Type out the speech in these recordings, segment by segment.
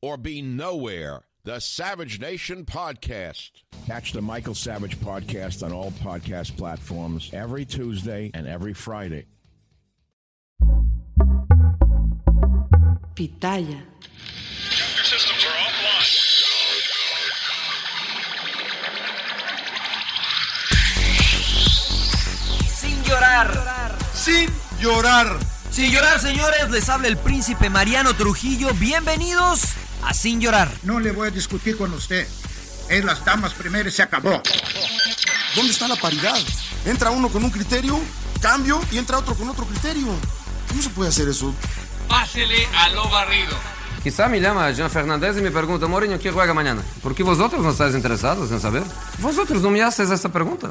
or be nowhere. The Savage Nation Podcast. Catch the Michael Savage Podcast on all podcast platforms every Tuesday and every Friday. Pitaya. Your systems are offline. Sin llorar. sin llorar. Sin llorar, señores, les habla el príncipe Mariano Trujillo. Bienvenidos a Sin llorar. No le voy a discutir con usted. Es las damas primero y se acabó. ¿Dónde está la paridad? Entra uno con un criterio, cambio y entra otro con otro criterio. ¿Cómo se puede hacer eso? Pásele a lo barrido. Quizá me llama Jean Fernández y me pregunta, Mourinho, ¿qué juega mañana? ¿Por qué vosotros no estáis interesados en saber? Vosotros no me haces esta pregunta.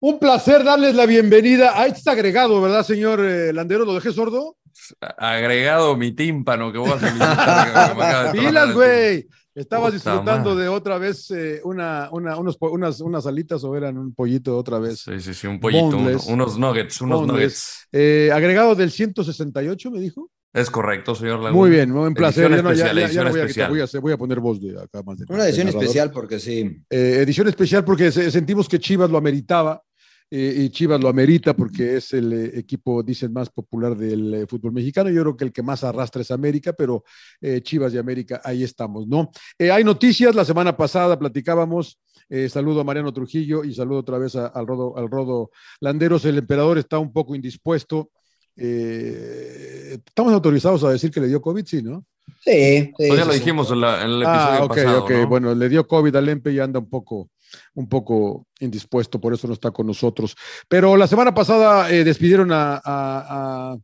Un placer darles la bienvenida a este agregado, ¿verdad, señor eh, Landero? ¿Lo dejé sordo? Agregado mi tímpano que vos haces. Pilas, güey. Estabas disfrutando de otra vez eh, una, una, unos, unas, unas alitas o eran un pollito otra vez. Sí, sí, sí, un pollito, unos nuggets, unos Boneless. nuggets. Eh, agregado del 168, me dijo. Es correcto, señor Laguna. Muy bien, un placer. Edición Ya no, ya- especial, ya- ya voy, a quitar, especial. voy a hacer- voy a poner voz de acá más de Una edición especial porque sí. Eh, edición especial porque se- sentimos que Chivas lo ameritaba eh, y Chivas lo amerita porque es el eh, equipo, dicen, más popular del eh, fútbol mexicano. Yo creo que el que más arrastra es América, pero eh, Chivas y América, ahí estamos, ¿no? Eh, hay noticias, la semana pasada platicábamos, eh, saludo a Mariano Trujillo y saludo otra vez a- al, Rodo, al Rodo Landeros. El emperador está un poco indispuesto. Eh, estamos autorizados a decir que le dio COVID, sí, ¿no? Sí, sí, Pues ya lo dijimos en, la- en el episodio Ah, ok, pasado. ok. ¿no? Bueno, le dio COVID al Empe y anda un poco, un poco indispuesto, por eso no está con nosotros. Pero la semana pasada eh, despidieron a, a- a-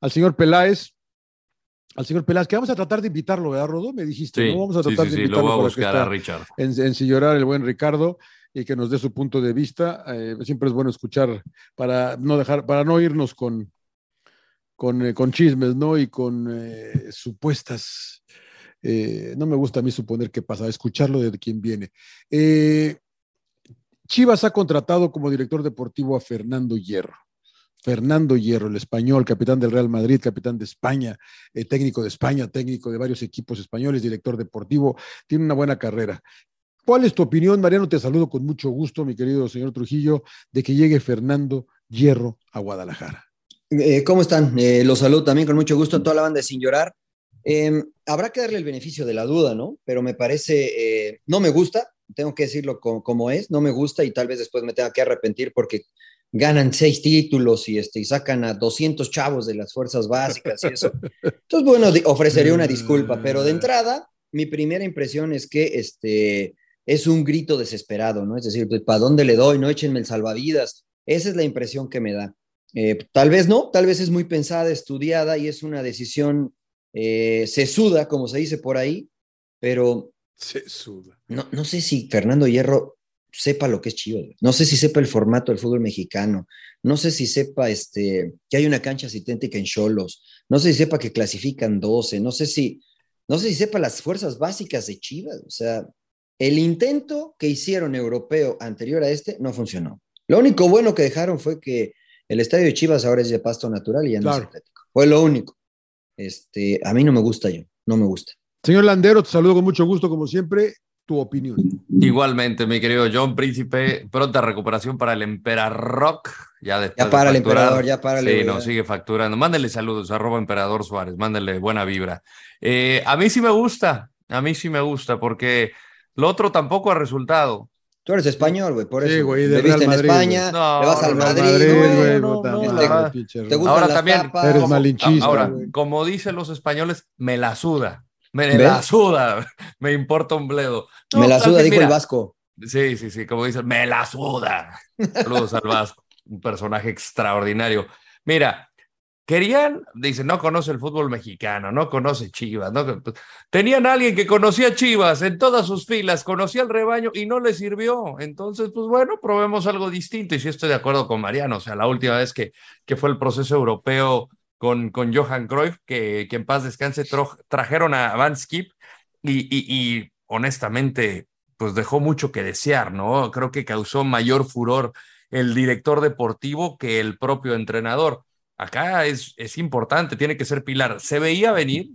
al señor Peláez. Al señor Peláez, que vamos a tratar de invitarlo, ¿verdad, Rodo? Me dijiste, Sí, ¿no? Vamos a tratar sí, de sí, invitarlo lo voy a buscar a Richard. en, en el buen Ricardo y que nos dé su punto de vista. Eh, siempre es bueno escuchar para no dejar, para no irnos con, con, eh, con chismes, ¿no? Y con eh, supuestas. Eh, no me gusta a mí suponer qué pasa, escucharlo de quien viene. Eh, Chivas ha contratado como director deportivo a Fernando Hierro. Fernando Hierro, el español, capitán del Real Madrid, capitán de España, eh, técnico de España, técnico de varios equipos españoles, director deportivo, tiene una buena carrera. ¿Cuál es tu opinión, Mariano? Te saludo con mucho gusto, mi querido señor Trujillo, de que llegue Fernando Hierro a Guadalajara. ¿Cómo están? Los saludo también con mucho gusto a toda la banda de Sin Llorar. Eh, habrá que darle el beneficio de la duda, ¿no? Pero me parece, eh, no me gusta, tengo que decirlo como, como es, no me gusta y tal vez después me tenga que arrepentir porque ganan seis títulos y, este, y sacan a 200 chavos de las fuerzas básicas y eso. Entonces, bueno, ofrecería una disculpa, pero de entrada, mi primera impresión es que este, es un grito desesperado, ¿no? Es decir, pues, ¿para dónde le doy? No échenme el salvavidas. Esa es la impresión que me da. Eh, tal vez no, tal vez es muy pensada, estudiada y es una decisión eh, sesuda, como se dice por ahí, pero Sesuda. no, no sé si Fernando Hierro sepa lo que es Chivas. No sé si sepa el formato del fútbol mexicano. No sé si sepa este, que hay una cancha sintética en Cholos. No sé si sepa que clasifican 12. No sé si, no sé si sepa las fuerzas básicas de Chivas. O sea, el intento que hicieron europeo anterior a este no funcionó. Lo único bueno que dejaron fue que el estadio de Chivas ahora es de pasto natural y ya no es Claro. sintético. Fue lo único. Este, a mí no me gusta yo, no me gusta. Señor Landero, te saludo con mucho gusto, como siempre. Tu opinión. Igualmente, mi querido John Príncipe, pronta recuperación para el Emperador. Ya después Ya de para el emperador, ya para Sí, no, sigue facturando. Mándele saludos, arroba Emperador Suárez, mándele buena vibra. Eh, a mí sí me gusta, a mí sí me gusta, porque lo otro tampoco ha resultado. Tú eres español, güey, por Sí, eso. güey, de Viviste Real en España, le vas al Madrid, güey. pinche ¿Te gustan Ahora las también- tapas? Eres malinchista, Ahora, como dicen los españoles, me la suda. Me ¿Ves? la suda, me importa un bledo. No, Me la al suda, dijo mira, el Vasco. Sí, sí, sí, como dicen, me la suda. Saludos al Vasco, un personaje extraordinario. Mira, querían, dice, no conoce el fútbol mexicano, no conoce Chivas, no, tenían a alguien que conocía Chivas en todas sus filas, conocía el rebaño y no le sirvió. Entonces, pues bueno, probemos algo distinto. Y sí estoy de acuerdo con Mariano, o sea, la última vez que, que fue el proceso europeo con, con Johan Cruyff, que, que en paz descanse, trajeron a Van Skip y, y, y honestamente, pues dejó mucho que desear, ¿no? Creo que causó mayor furor el director deportivo que el propio entrenador. Acá es, es importante, tiene que ser pilar. Se veía venir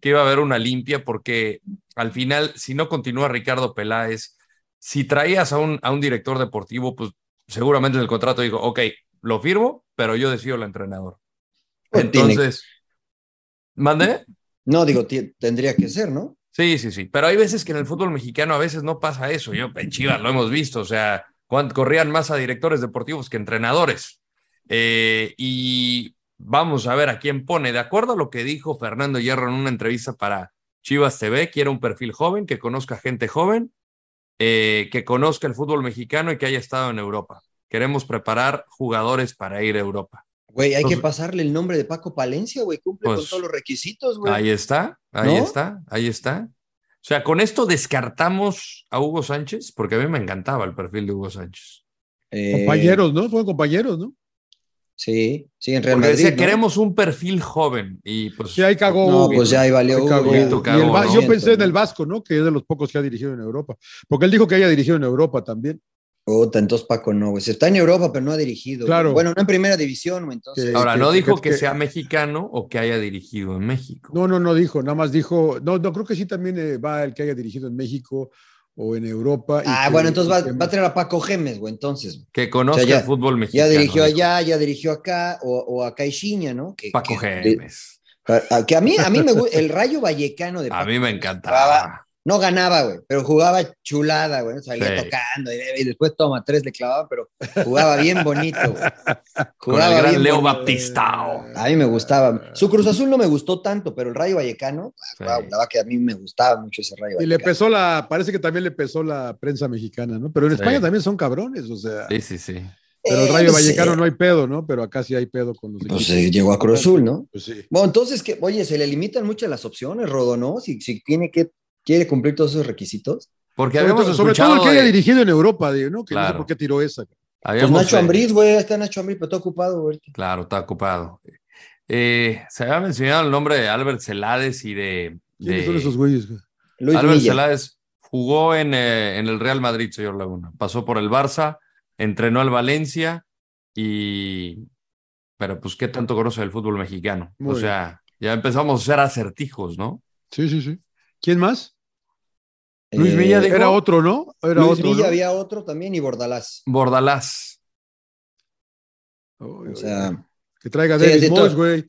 que iba a haber una limpia porque al final, si no continúa Ricardo Peláez, si traías a un, a un director deportivo, pues seguramente en el contrato dijo, ok, lo firmo, pero yo decido el entrenador. Pues tiene- Entonces, ¿mande? No, digo, tendría que ser, ¿no? Sí, sí, sí. Pero hay veces que en el fútbol mexicano a veces no pasa eso. Yo en Chivas lo hemos visto. O sea, corrían más a directores deportivos que entrenadores. Eh, y vamos a ver a quién pone. De acuerdo a lo que dijo Fernando Hierro en una entrevista para Chivas TV, quiere un perfil joven, que conozca gente joven, eh, que conozca el fútbol mexicano y que haya estado en Europa. Queremos preparar jugadores para ir a Europa. Güey, hay que pasarle el nombre de Paco Palencia, güey. Cumple Pues, con todos los requisitos, güey. Ahí está, ahí ¿No? está, ahí está. O sea, con esto descartamos a Hugo Sánchez, porque a mí me encantaba el perfil de Hugo Sánchez. Eh, Compañeros, ¿no? Fueron compañeros, ¿no? Sí, sí, en Real Porque Madrid. decía, ¿no? queremos un perfil joven. Y pues. Sí, ahí cagó No, Hugo. pues ya ahí valió Ahí Hugo, cagó. ya. Y el ¿no? Yo pensé en el Vasco, ¿no? Que es de los pocos que ha dirigido en Europa. Porque él dijo que haya dirigido en Europa también. Puta, entonces Paco no, güey. Se Está en Europa, pero no ha dirigido. Claro. Bueno, no en primera división. Entonces. Que- Ahora, que- no que- dijo que- que, sea mexicano o que haya dirigido en México. No, no, no dijo. Nada más dijo. No, no, creo que sí también eh, va el que haya dirigido en México o en Europa. y Ah, que- bueno, entonces va, que- va a traer a Paco Gemes, güey. Entonces. Que conozca O sea, ya- el fútbol Ya mexicano. dirigió dijo. allá, ya dirigió acá, o, o a Caixinha, ¿no? Que, Paco que- Gemes. a- a- que a mí, a mí me gusta, el rayo vallecano de A Paco mí me encantaba. Jugaba- no ganaba, güey, pero jugaba chulada, güey. Salía Sí. tocando y, y después toma tres le clavaban, pero jugaba bien bonito, güey. Con el Jugaba gran bien Leo bonito. Baptistao. A mí me gustaba. Su Cruz Azul no me gustó tanto, pero el Rayo Vallecano, Sí. la verdad que a mí me gustaba mucho ese Rayo Y le Vallecano. pesó la, parece que también le pesó la prensa mexicana, ¿no? Pero en Sí. España también son cabrones, o sea. Sí, sí, sí. Pero el Eh, Rayo no Vallecano no hay pedo, ¿no? Pero acá sí hay pedo con los Pues eh, llegó a Cruz Azul, ¿no? Pues sí. Bueno, entonces, que, oye, se le limitan muchas las opciones, Rodo, ¿no? Si, si tiene que, quiere cumplir todos esos requisitos. Porque Sobre, habíamos todo, sobre todo el que haya de- dirigido en Europa, digo, ¿no? Que no sé Claro. por qué tiró esa. Pues Nacho Ambriz, güey, está Nacho Ambriz, pero está ocupado, güey. Claro, está ocupado. Eh, se había mencionado el nombre de Albert Celades y de, ¿Quiénes de- son esos güeyes? güey? Luis Albert Milla. Celades jugó en, eh, en el Real Madrid, señor Laguna. Pasó por el Barça, entrenó al Valencia y... Pero pues, ¿qué tanto conoce del fútbol mexicano? Muy o sea, ya empezamos a hacer acertijos, ¿no? Sí, sí, sí. ¿Quién más? Luis Eh, Villa dijo. Era otro, ¿no? Era Luis otro. Villa ¿no? había otro también y Bordalás. Bordalás. O sea, que traiga Sí, David de Moyes, todo. güey.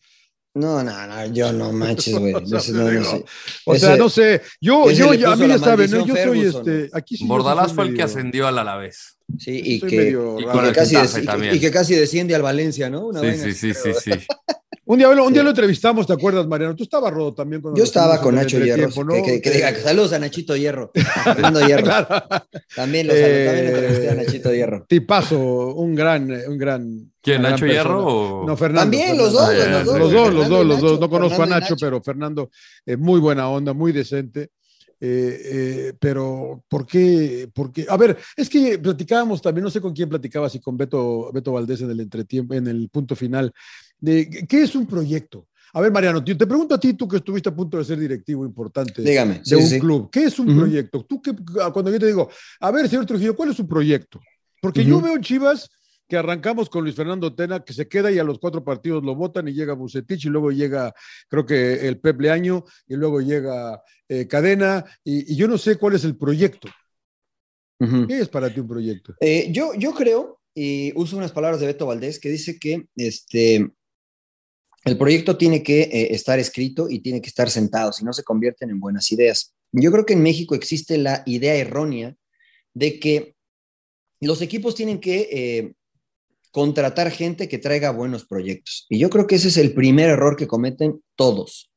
No, no, no, yo no manches, güey. O sea, no, sé. O sea, Ese- no sé, yo, yo, ya- a mí ya saben, ¿no? yo soy este, aquí sí Bordalás fue el que ascendió al Alavés. Sí, y que, y que casi Getafe des- y que- también. y que casi desciende al Valencia, ¿no? Una Sí, sí, sí, sí, sí. Un día, un día lo entrevistamos, ¿te acuerdas, Mariano? Tú estabas, Rodo, también. cuando Yo estaba con Nacho Hierro. ¿no? Que, que- que Eh, diga, saludos a Nachito Hierro. a Fernando Hierro. Claro. También lo saludo, también Eh, entrevisté a Nachito Hierro. Tipazo, un gran, un gran. ¿Quién, Nacho Hierro o- No, Fernando. También, los dos, Ah, los dos. Los dos, los dos, los No conozco a Fernando Nacho, pero Fernando, eh, muy buena onda, muy decente. Eh, eh, pero, ¿por qué, por qué? A ver, es que platicábamos también, no sé con quién platicaba, si con Beto, Beto Valdés en el entretiempo, en el punto final, de qué es un proyecto. A ver, Mariano, te pregunto a ti, tú que estuviste a punto de ser directivo importante Dígame, de sí, un sí. club, ¿qué es un Ujú. proyecto? Tú que, cuando yo te digo, a ver, señor Trujillo, ¿cuál es su proyecto? Porque yo Ujú. veo en Chivas que arrancamos con Luis Fernando Tena, que se queda y a los cuatro partidos lo votan y llega Bucetich y luego llega, creo que el Pep Leaño y luego llega eh, Cadena y, y yo no sé cuál es el proyecto. ¿Qué es para ti un proyecto? Eh, yo, yo creo, y uso unas palabras de Beto Valdés, que dice que este, el proyecto tiene que eh, estar escrito y tiene que estar sentado, si no se convierten en buenas ideas. Yo creo que en México existe la idea errónea de que los equipos tienen que eh, contratar gente que traiga buenos proyectos. Y yo creo que ese es el primer error que cometen todos.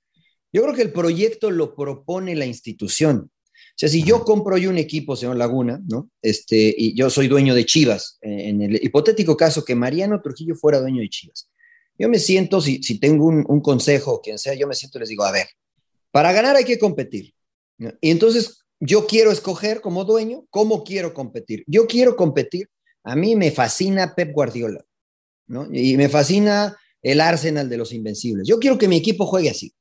Yo creo que el proyecto lo propone la institución. O sea, si yo compro yo un equipo, señor Laguna, ¿no? Este, y yo soy dueño de Chivas, eh, en el hipotético caso que Mariano Trujillo fuera dueño de Chivas. Yo me siento, si, si tengo un, un consejo o quien sea, yo me siento y les digo, a ver, para ganar hay que competir. ¿no? Y entonces yo quiero escoger como dueño cómo quiero competir. Yo quiero competir. A mí me fascina Pep Guardiola, ¿no? Y me fascina el Arsenal de los Invencibles. Yo quiero que mi equipo juegue así.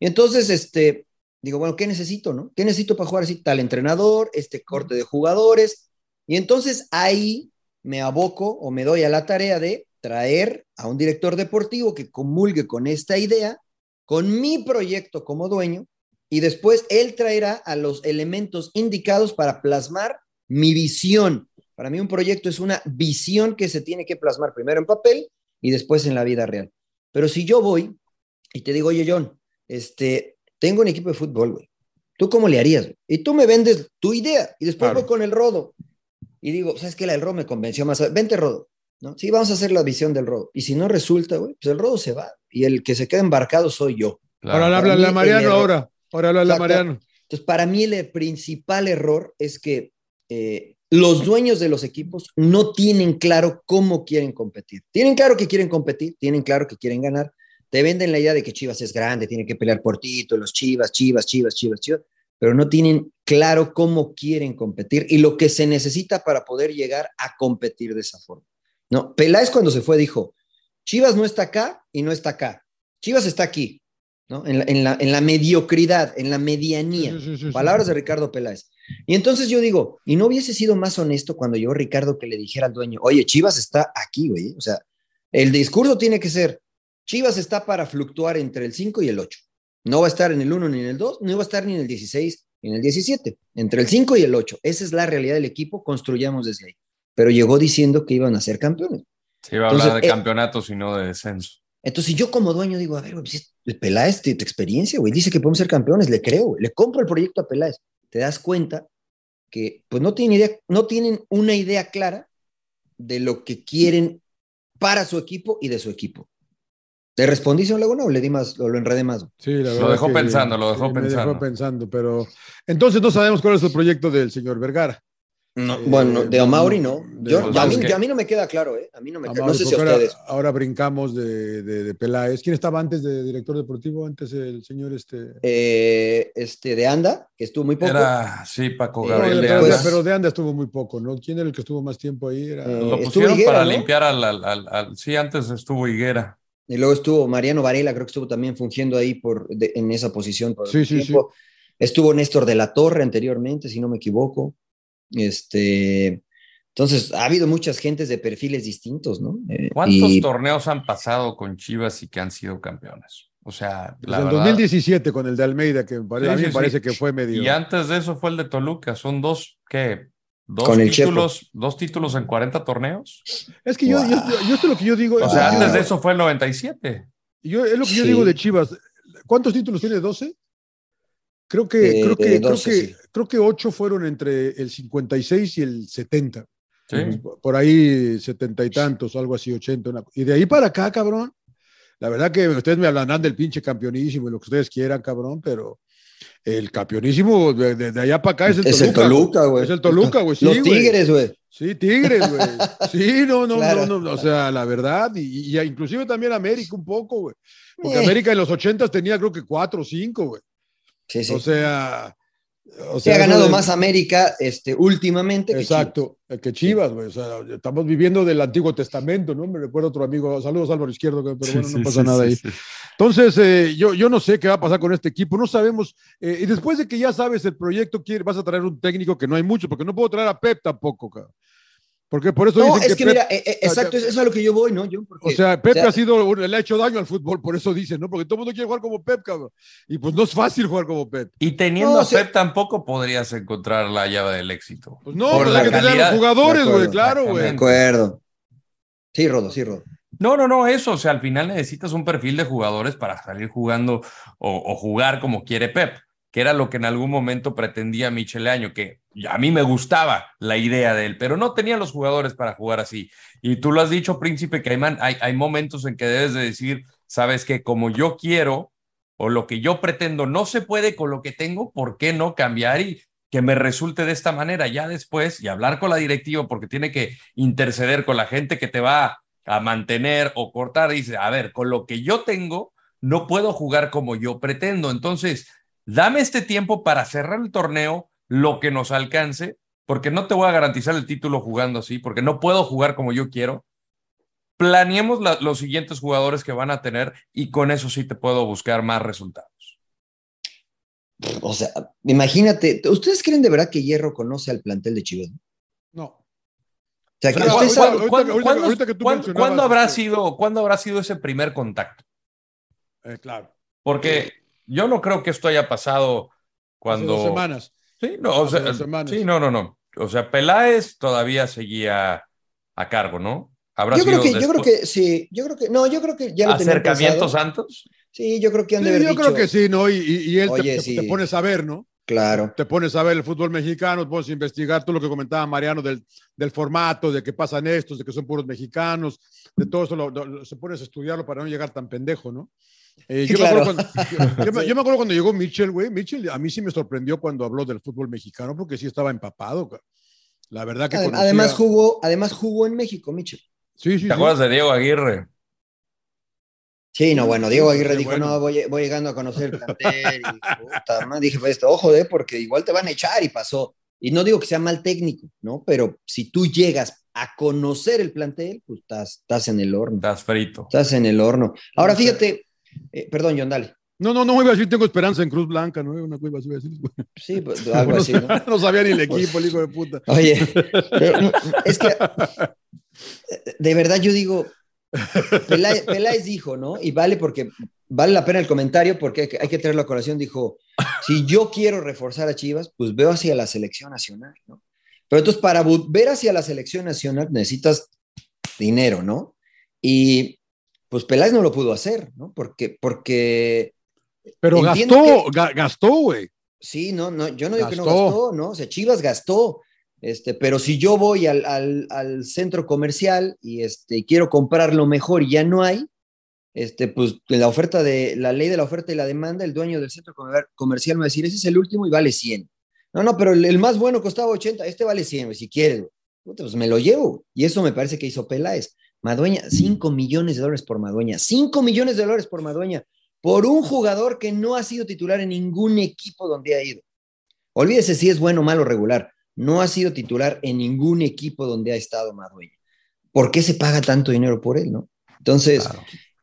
Y entonces, este, digo, bueno, ¿qué necesito, no? ¿Qué necesito para jugar así? Tal entrenador, este corte de jugadores. Y entonces ahí me aboco o me doy a la tarea de traer a un director deportivo que comulgue con esta idea, con mi proyecto como dueño, y después él traerá a los elementos indicados para plasmar mi visión. Para mí un proyecto es una visión que se tiene que plasmar primero en papel y después en la vida real. Pero si yo voy y te digo, oye John, este, tengo un equipo de fútbol, güey. ¿Tú cómo le harías? güey? Y tú me vendes tu idea y después Claro. voy con el rodo. Y digo, ¿sabes qué? La del rodo me convenció más. Vente, rodo. ¿no? Sí, vamos a hacer la visión del rodo. Y si no resulta, güey, pues el rodo se va. Y el que se queda embarcado soy yo. Claro. Ahora Para háblale a el Mariano ahora. Ahora háblale a. Mariano. Entonces, para mí el principal error es que eh, los dueños de los equipos no tienen claro cómo quieren competir. Tienen claro que quieren competir, tienen claro que quieren ganar. Te venden la idea de que Chivas es grande, tiene que pelear por títulos, Chivas, Chivas, Chivas, Chivas, Chivas, pero no tienen claro cómo quieren competir y lo que se necesita para poder llegar a competir de esa forma. No, Peláez cuando se fue dijo, Chivas no está acá y no está acá. Chivas está aquí, ¿no? En la, en la, en la mediocridad, en la medianía. Sí, sí, sí, sí, sí. Palabras de Ricardo Peláez. Y entonces yo digo, ¿y no hubiese sido más honesto cuando yo, Ricardo, que le dijera al dueño, oye, Chivas está aquí, güey? O sea, el discurso tiene que ser, Chivas está para fluctuar entre el 5 y el 8. No va a estar en el 1 ni en el 2, no va a estar ni en el 16 ni en el 17. Entre el 5 y el 8. Esa es la realidad del equipo, construyamos desde ahí. Pero llegó diciendo que iban a ser campeones. Se iba a Entonces, hablar de eh, campeonatos y no de descenso. Entonces, yo como dueño digo, a ver, güey, pues, el Peláez, tu, tu experiencia, güey, dice que podemos ser campeones, le creo, güey, le compro el proyecto a Peláez. Te das cuenta que, pues, no tienen idea, no tienen una idea clara de lo que quieren para su equipo y de su equipo. ¿Le respondí, señor Laguna, o le di más, o lo enredé más? Sí, la Lo dejó que- pensando, lo dejó sí, me pensando. dejó pensando, pero entonces no sabemos cuál es el proyecto del señor Vergara. No, Eh, bueno, de Amauri no. de- Yo, de- a, mí, es que- yo- a mí no me queda claro, ¿eh? A mí no me queda, no sé si ahora- ustedes. Ahora, brincamos de, de, de Peláez. ¿Quién estaba antes de director deportivo? Antes el señor este. Eh, este, de Anda, que estuvo muy poco. Era, sí, Paco Eh, Gabriel pero, Anda. de, pero de Anda estuvo muy poco, ¿no? ¿Quién era el que estuvo más tiempo ahí? Era... Eh, Lo pusieron Higuera, para ¿no? limpiar al, al, al- al- Sí, antes estuvo Higuera. Y luego estuvo Mariano Varela, creo que estuvo también fungiendo ahí por, de- en esa posición por Sí, sí, tiempo. Estuvo Néstor de la Torre anteriormente, si no me equivoco. Este, entonces, ha habido muchas gentes de perfiles distintos, ¿no? Eh, ¿Cuántos y- torneos han pasado con Chivas y que han sido campeones? O sea, Desde la el verdad- 2017 con el de Almeida, que Sí, a mí sí, me sí. parece que fue medio. Y antes de eso fue el de Toluca. Son dos, ¿qué? Dos Con el títulos, dos títulos en 40 torneos. Es que yo, yo, yo- yo esto es lo que yo digo. O sea, antes de eso fue el 97. Yo, es lo que yo Sí. digo de Chivas. ¿Cuántos títulos tiene? ¿12? Creo que, creo que, 12, creo que, sí. creo que 8 fueron entre el 56 y el 70. Sí. Por ahí 70 y tantos, algo así, 80. una- y de ahí para acá, cabrón. La verdad que ustedes me hablarán del pinche campeonísimo y lo que ustedes quieran, cabrón, pero el campeonísimo de, de- de allá para acá es el Es el Toluca. Güey. Es el Toluca, güey. sí, Los. Tigres, güey. Sí, Tigres, güey. Sí, no, no, Claro. no, no, o sea, la verdad, y, y inclusive también América un poco, güey. Porque Eh. América en los ochentas tenía creo que cuatro o cinco, güey. Sí, sí. O sea, o Se sea, ha eso ganado de- más América este, últimamente. que Exacto, eh, que Chivas, güey. O sea, estamos viviendo del Antiguo Testamento, ¿no? Me recuerda otro amigo, saludos Álvaro Izquierdo, pero bueno, no Sí, pasa sí, nada sí, ahí. sí. Entonces, eh, yo, yo no sé qué va a pasar con este equipo, no sabemos. eh, y después de que ya sabes el proyecto, quiere- vas a traer un técnico que no hay mucho, porque no puedo traer a Pep tampoco, cabrón. Porque por eso No, dicen es que, Pep- mira, eh, eh, exacto, eso es a lo que yo voy, ¿no? Yo, porque, o sea, o sea, ha sido, le ha hecho daño al fútbol, por eso dicen, ¿no? Porque todo el mundo quiere jugar como Pep, cabrón. Y pues no es fácil jugar como Pep. Y teniendo No, a o sea- Pep tampoco podrías encontrar la llave del éxito. Pues no, Por pues la hay que tener a los jugadores, De güey, claro, De güey. acuerdo. Sí, Rodo, sí, Rodo. No, no, no, eso, o sea, al final necesitas un perfil de jugadores para salir jugando o, o jugar como quiere Pep, que era lo que en algún momento pretendía Michele Año, que a mí me gustaba la idea de él, pero no tenía los jugadores para jugar así. Y tú lo has dicho, Príncipe Caimán, hay, hay momentos en que debes de decir, sabes que como yo quiero o lo que yo pretendo no se puede con lo que tengo, ¿por qué no cambiar y que me resulte de esta manera ya después y hablar con la directiva porque tiene que interceder con la gente que te va a mantener o cortar, dice, a ver, con lo que yo tengo, no puedo jugar como yo pretendo. Entonces, dame este tiempo para cerrar el torneo, lo que nos alcance, porque no te voy a garantizar el título jugando así, porque no puedo jugar como yo quiero. Planeemos la- los siguientes jugadores que van a tener y con eso sí te puedo buscar más resultados. O sea, imagínate, ¿ustedes creen de verdad que Hierro conoce al plantel de Chivas? No. ¿Cuándo, habrá sido, ¿Cuándo habrá sido ese primer contacto? eh, claro. Porque yo no creo que esto haya pasado cuando... Hace dos semanas. Sí, no, o sea, sí, no, no, no. O sea, Peláez todavía seguía a cargo, ¿no? Habrá yo creo que, yo creo que sí, yo creo que, no, yo creo que ya lo pensado. santos. Sí, yo creo que han de Sí, haber yo creo que sí, ¿no? Y, y- y él te- Oye, te, sí. te pones a ver, ¿no? Claro. Te pones a ver el fútbol mexicano, te pones a investigar todo lo que comentaba Mariano del, del formato, de que pasan estos, de que son puros mexicanos, de todo eso, lo- lo- se pones a estudiarlo para no llegar tan pendejo, ¿no? Eh, yo, Claro. me acuerdo cuando, yo- yo me, yo me acuerdo cuando llegó Mitchell, güey. Mitchell a mí sí me sorprendió cuando habló del fútbol mexicano porque sí estaba empapado. La verdad que conocía- Además jugó, además jugó en México, Michel. Sí, sí, ¿Te sí. acuerdas de Diego Aguirre? Sí, no, bueno, Diego Aguirre dijo, bueno. no, voy, voy llegando a conocer el plantel. y, puta, madre, dije, pues esto, ojo, eh, porque igual te van a echar y pasó. Y no digo que sea mal técnico, ¿no? Pero si tú llegas a conocer el plantel, pues estás, estás en el horno. Estás frito. Estás en el horno. Ahora fíjate, eh, perdón, John, dale. No, no, no iba a decir, tengo esperanza en Cruz Blanca, ¿no? Una cosa iba a decir. Sí, pues, algo no, así, ¿no? no sabía ni el equipo, el hijo de puta. Oye, pero, es que de verdad yo digo, Peláez, Peláez dijo, ¿no? Y vale porque vale la pena el comentario porque hay que, hay que tenerlo a colación. Dijo, si yo quiero reforzar a Chivas, pues veo hacia la selección nacional, ¿no? Pero entonces para ver hacia la selección nacional necesitas dinero, ¿no? Y pues Peláez no lo pudo hacer, ¿no? Porque, porque Pero gastó, ga- gastó, güey. Sí, no, no, yo no digo que no Gastó. gastó, ¿no? O sea, Chivas gastó. Este, pero si yo voy al, centro comercial y este, quiero comprar lo mejor y ya no hay, este, pues la oferta de la ley de la oferta y la demanda, el dueño del centro comer- comercial me va a decir, ese es el último y vale 100. No, no, pero el, el más bueno costaba 80, este vale 100, güey, si quieres, pues me lo llevo. Y eso me parece que hizo Peláez. Madueña, 5 millones de dólares por Madueña, 5 millones de dólares por Madueña, por un jugador que no ha sido titular en ningún equipo donde ha ido. Olvídese si es bueno, malo, regular. No ha sido titular en ningún equipo donde ha estado Madueña. ¿Por qué se paga tanto dinero por él, no? Entonces,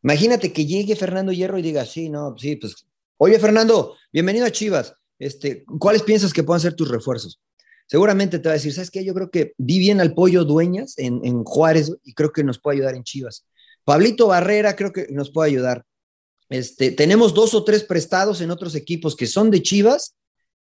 imagínate que llegue Fernando Hierro y diga, sí, no, sí, pues, oye, Fernando, bienvenido a Chivas. Este, ¿Cuáles piensas que puedan ser tus refuerzos? Seguramente te va a decir, ¿sabes qué? Yo creo que vi bien al Pollo Dueñas en, en Juárez y creo que nos puede ayudar en Chivas. Pablito Barrera creo que nos puede ayudar. Este, tenemos dos o tres prestados en otros equipos que son de Chivas,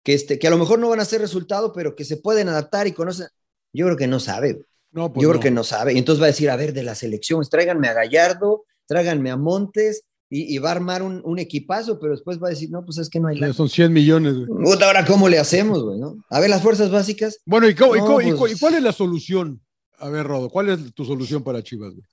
que, este, que a lo mejor no van a hacer resultado, pero que se pueden adaptar y conocen. Yo creo que no sabe. No, pues Yo no. creo que no sabe. Y entonces va a decir, a ver, de las elecciones, tráiganme a Gallardo, tráiganme a Montes, y, y va a armar un, un equipazo, pero después va a decir, no, pues es que no hay lana. son 100 millones, güey. Ahora, ¿cómo le hacemos, güey? no? A ver, las fuerzas básicas. Bueno, ¿y, cómo- y No, cómo- y pues- y cuál es la solución? A ver, Rodo, ¿cuál es tu solución para Chivas? güey?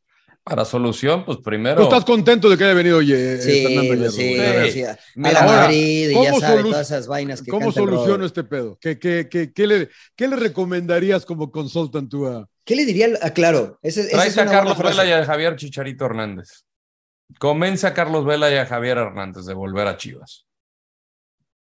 Para solución, pues primero. ¿Tú estás contento de que haya venido oye, Sí, Fernando Hierro? sí, sí, a- la ahora, Madrid y ya ¿cómo sabe solu- todas esas vainas que ¿Cómo soluciono este pedo? ¿Qué, qué, qué, qué le, qué le recomendarías como consultant tú a, ¿Qué le diría? Ah, claro, ese, esa Traes es a Carlos. Vela y a Javier Chicharito Hernández. Convence a Carlos Vela y a Javier Hernández de volver a Chivas.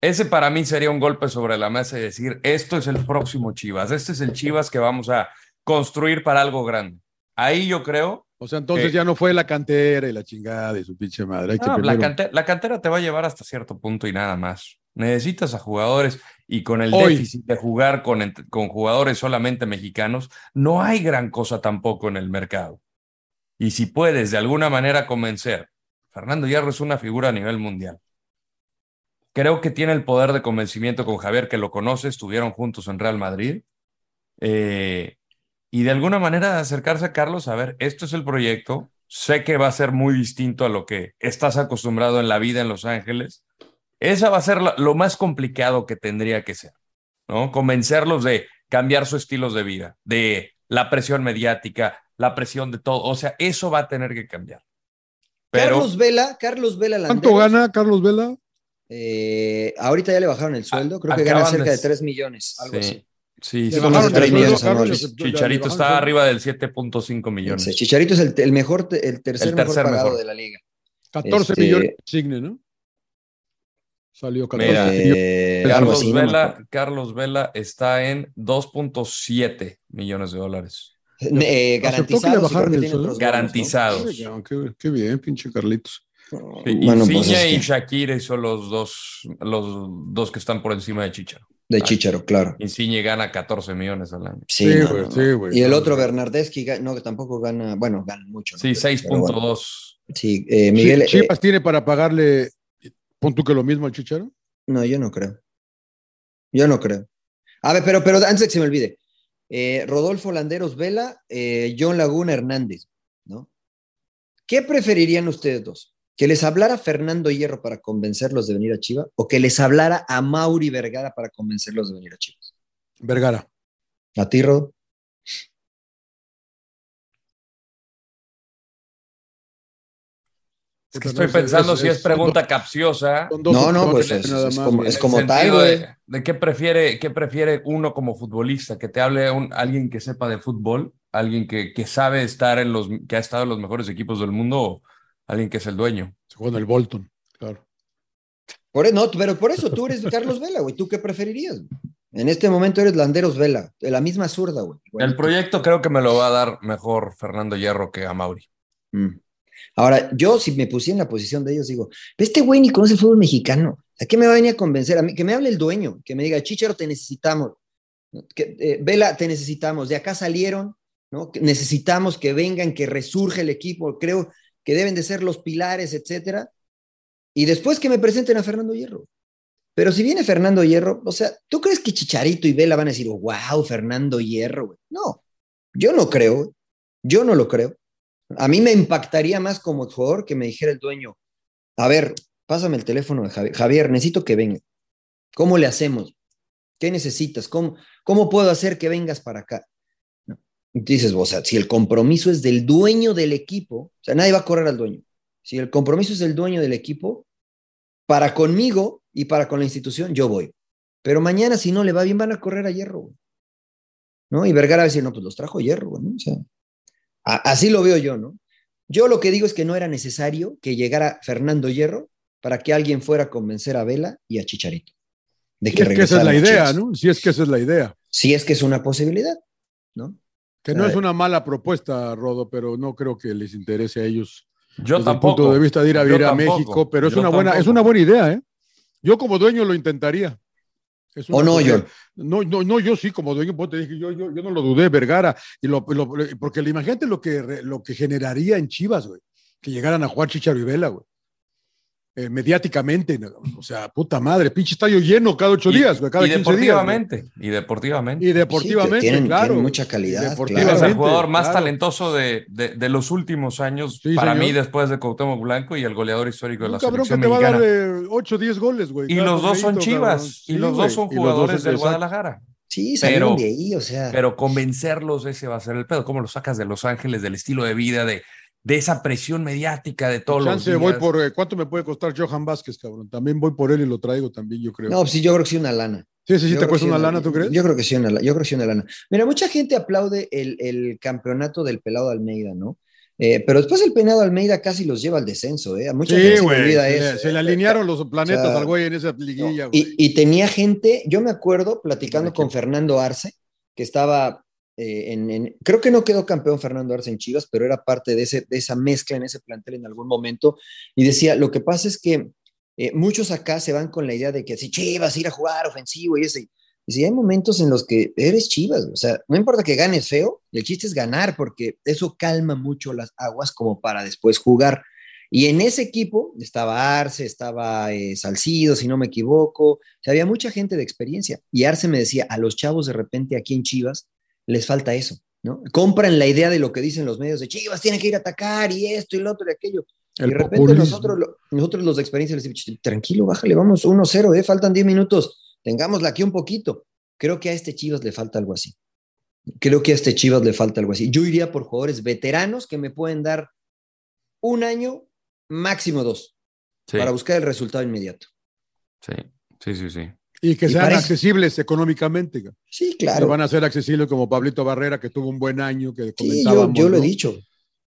Ese para mí sería un golpe sobre la mesa y decir, esto es el próximo Chivas, este es el Chivas que vamos a construir para algo grande. Ahí yo creo... O sea, entonces Eh, ya no fue la cantera y la chingada y su pinche madre. Ah, la, cantera te va a llevar hasta cierto punto y nada más. Necesitas a jugadores y con el Hoy. déficit de jugar con, con jugadores solamente mexicanos, no hay gran cosa tampoco en el mercado. Y si puedes de alguna manera convencer, Fernando Hierro es una figura a nivel mundial. Creo que tiene el poder de convencimiento con Javier, que lo conoce, estuvieron juntos en Real Madrid. Eh, y de alguna manera acercarse a Carlos, a ver, esto es el proyecto, sé que va a ser muy distinto a lo que estás acostumbrado en la vida en Los Ángeles. Esa va a ser lo más complicado que tendría que ser, ¿no? Convencerlos de cambiar sus estilos de vida, de la presión mediática, la presión de todo, o sea, eso va a tener que cambiar. Pero Carlos Vela, Carlos Vela ¿Cuánto gana Carlos Vela? eh, ahorita ya le bajaron el sueldo, creo que gana cerca de- de 3 millones, algo sí, así. Sí, el sueldo, millones Carlos, anuales. le- le Chicharito está arriba del 7.5 millones. Sí, Chicharito es el, el mejor, el tercer, El tercer mejor pagado mejor. de la liga. 14 Este- millones Signe, ¿no? Salió 14 Mira, millones. Eh, Carlos así, no Vela. Carlos Vela está en 2.7 millones de dólares. Eh, ¿Aceptó que garantizados, y que bonos, Garantizados. Qué, qué- qué bien, pinche Carlitos. ¿no? Sí, Bueno, pues Insigne es y que- Shakira son los dos, los dos que están por encima de Chicharo. De Chicharo, claro. Insigne gana 14 millones al año. Sí, Sí, no, güey, no, sí, no. güey. Y el No, otro no. Bernardeschi, no, que tampoco gana, bueno, gana mucho. ¿no? Sí, bueno. 6.2. Sí, eh, Miguel. Chi- eh, Chivas tiene para pagarle, pon tú que lo mismo al Chicharo. no, yo no creo. Yo no creo. A ver, pero, pero antes de que se me olvide, eh, Rodolfo Landeros Vela, eh, John Laguna Hernández, ¿no? ¿Qué preferirían ustedes dos? ¿Que les hablara Fernando Hierro para convencerlos de venir a Chivas o que les hablara a Mauri Vergara para convencerlos de venir a Chivas? Vergara. ¿A ti, Rod? Es que estoy es- pensando es- si es, pregunta capciosa. No, no, pues es, nada es más, como, como tal, güey. de, de qué prefiere, qué prefiere uno como futbolista, que te hable un, alguien que sepa de fútbol, alguien que, que sabe estar en los, que ha estado en los mejores equipos del mundo, o alguien que es el dueño. Se juega en el Bolton, claro. Por, e- no, pero por eso tú eres Carlos Vela, güey. ¿Tú qué preferirías? En este momento eres Landeros Vela, de la misma zurda, güey. El proyecto creo que me lo va a dar mejor Fernando Hierro que a Mauri. Mm. Ahora, yo si me pusiera en la posición de ellos, digo, este güey ni conoce el fútbol mexicano. ¿A qué me va a venir a convencer? A mí, que me hable el dueño, que me diga, Chicharo, te necesitamos. Que, eh, Vela, te necesitamos. De acá salieron, ¿no? Que necesitamos que vengan, que resurge el equipo. Creo que deben de ser los pilares, etcétera. Y después que me presenten a Fernando Hierro. Pero si viene Fernando Hierro, o sea, ¿tú crees que Chicharito y Vela van a decir, wow, Fernando Hierro? No, yo no creo, yo no lo creo. A mí me impactaría más como jugador que me dijera el dueño, a ver, pásame el teléfono de Javier, Javier, necesito que venga. ¿Cómo le hacemos? ¿Qué necesitas? ¿Cómo, cómo puedo hacer que vengas para acá? Dices, o sea, si el compromiso es del dueño del equipo, o sea, nadie va a correr al dueño. Si el compromiso es del dueño del equipo, para conmigo y para con la institución, yo voy. Pero mañana, si no le va bien, van a correr a hierro. güey. ¿No? Y Vergara va a decir, no, pues los trajo hierro, güey, ¿no? O sea, a- así lo veo yo, ¿no? Yo lo que digo es que no era necesario que llegara Fernando Hierro para que alguien fuera a convencer a Vela y a Chicharito. De Si es que esa es la idea. ¿no? Si es que esa es la idea. Si es que es una posibilidad, ¿no? Que no es una mala propuesta, Rodo, pero no creo que les interese a ellos Yo desde tampoco. el punto de vista de ir a vivir a. México, pero es Yo una buena, es una buena idea, ¿eh? Yo como dueño lo intentaría. Es ¿O no, John? No, no, no, yo sí, como dueño, pues te dije, yo, yo, yo no lo dudé, Vergara, y lo, lo- porque imagínate lo que, re- lo que generaría en Chivas, güey, que llegaran a jugar Chicharo y Vela, güey. Eh, mediáticamente. ¿no? O sea, puta madre, pinche estadio lleno cada ocho Y- días, güey, cada y 15 días. güey. deportivamente, y deportivamente. Y deportivamente, Sí, que tienen- claro. tienen mucha calidad, claro. Es el Deportivamente, jugador más claro. talentoso de, de- de los últimos años, Sí, para señor. mí, después de Cuauhtémoc Blanco y el goleador histórico de Un la cabrón que selección te va a mexicana. dar 8 o 10 goles, güey. y los dos son chivas, cabrón. y Sí, los güey, dos son los jugadores del. Guadalajara. Sí, salieron Pero- de ahí, o sea. Pero convencerlos, ese va a ser el pedo. ¿Cómo lo sacas de Los Ángeles, del estilo de vida, de, de esa presión mediática de todos los días? voy por, eh, ¿cuánto me puede costar Johan Vázquez, cabrón? También voy por él y lo traigo también, yo creo. No, pues sí, yo creo que sí una lana. sí, sí, sí, Yo te cuesta una lana, ¿tú crees? Yo creo que sí una, yo creo que sí una lana. Mira, mucha gente aplaude el, el campeonato del pelado Almeida, ¿no? Eh, pero después el pelado Almeida casi los lleva al descenso, ¿eh? A mucha gente Sí, se le güey. olvida Se, eso. se ¿eh? le alinearon los planetas O sea, al güey en esa liguilla, güey. Y, y tenía gente, yo me acuerdo platicando con Fernando Arce, que estaba eh, en, en- creo que no quedó campeón Fernando Arce en Chivas, pero era parte de, ese, de esa mezcla en ese plantel en algún momento, y decía, lo que pasa es que eh, muchos acá se van con la idea de que si Chivas ir a jugar ofensivo y ese, y si hay momentos en los que eres Chivas, o sea, no importa que ganes feo, el chiste es ganar, porque eso calma mucho las aguas como para después jugar. Y en ese equipo estaba Arce, estaba eh, Salcido, si no me equivoco, o sea, había mucha gente de experiencia. Y Arce me decía, a los chavos de repente aquí en Chivas les falta eso, ¿no? Compran la idea de lo que dicen los medios de Chivas, tiene que ir a atacar y esto y lo otro y aquello. El y de repente populismo. nosotros, nosotros los de experiencia les decimos, tranquilo, bájale, vamos 1-0, ¿eh? faltan 10 minutos, tengámosla aquí un poquito. Creo que a este Chivas le falta algo así. Creo que a este Chivas le falta algo así. Yo iría por jugadores veteranos que me pueden dar un año, máximo dos, Sí, para buscar el resultado inmediato. sí, sí, sí, sí. Y que y sean parece- accesibles económicamente. Sí, Que claro. van a ser accesibles como Pablito Barrera, que tuvo un buen año, que Sí, yo, comentábamos. yo lo he dicho.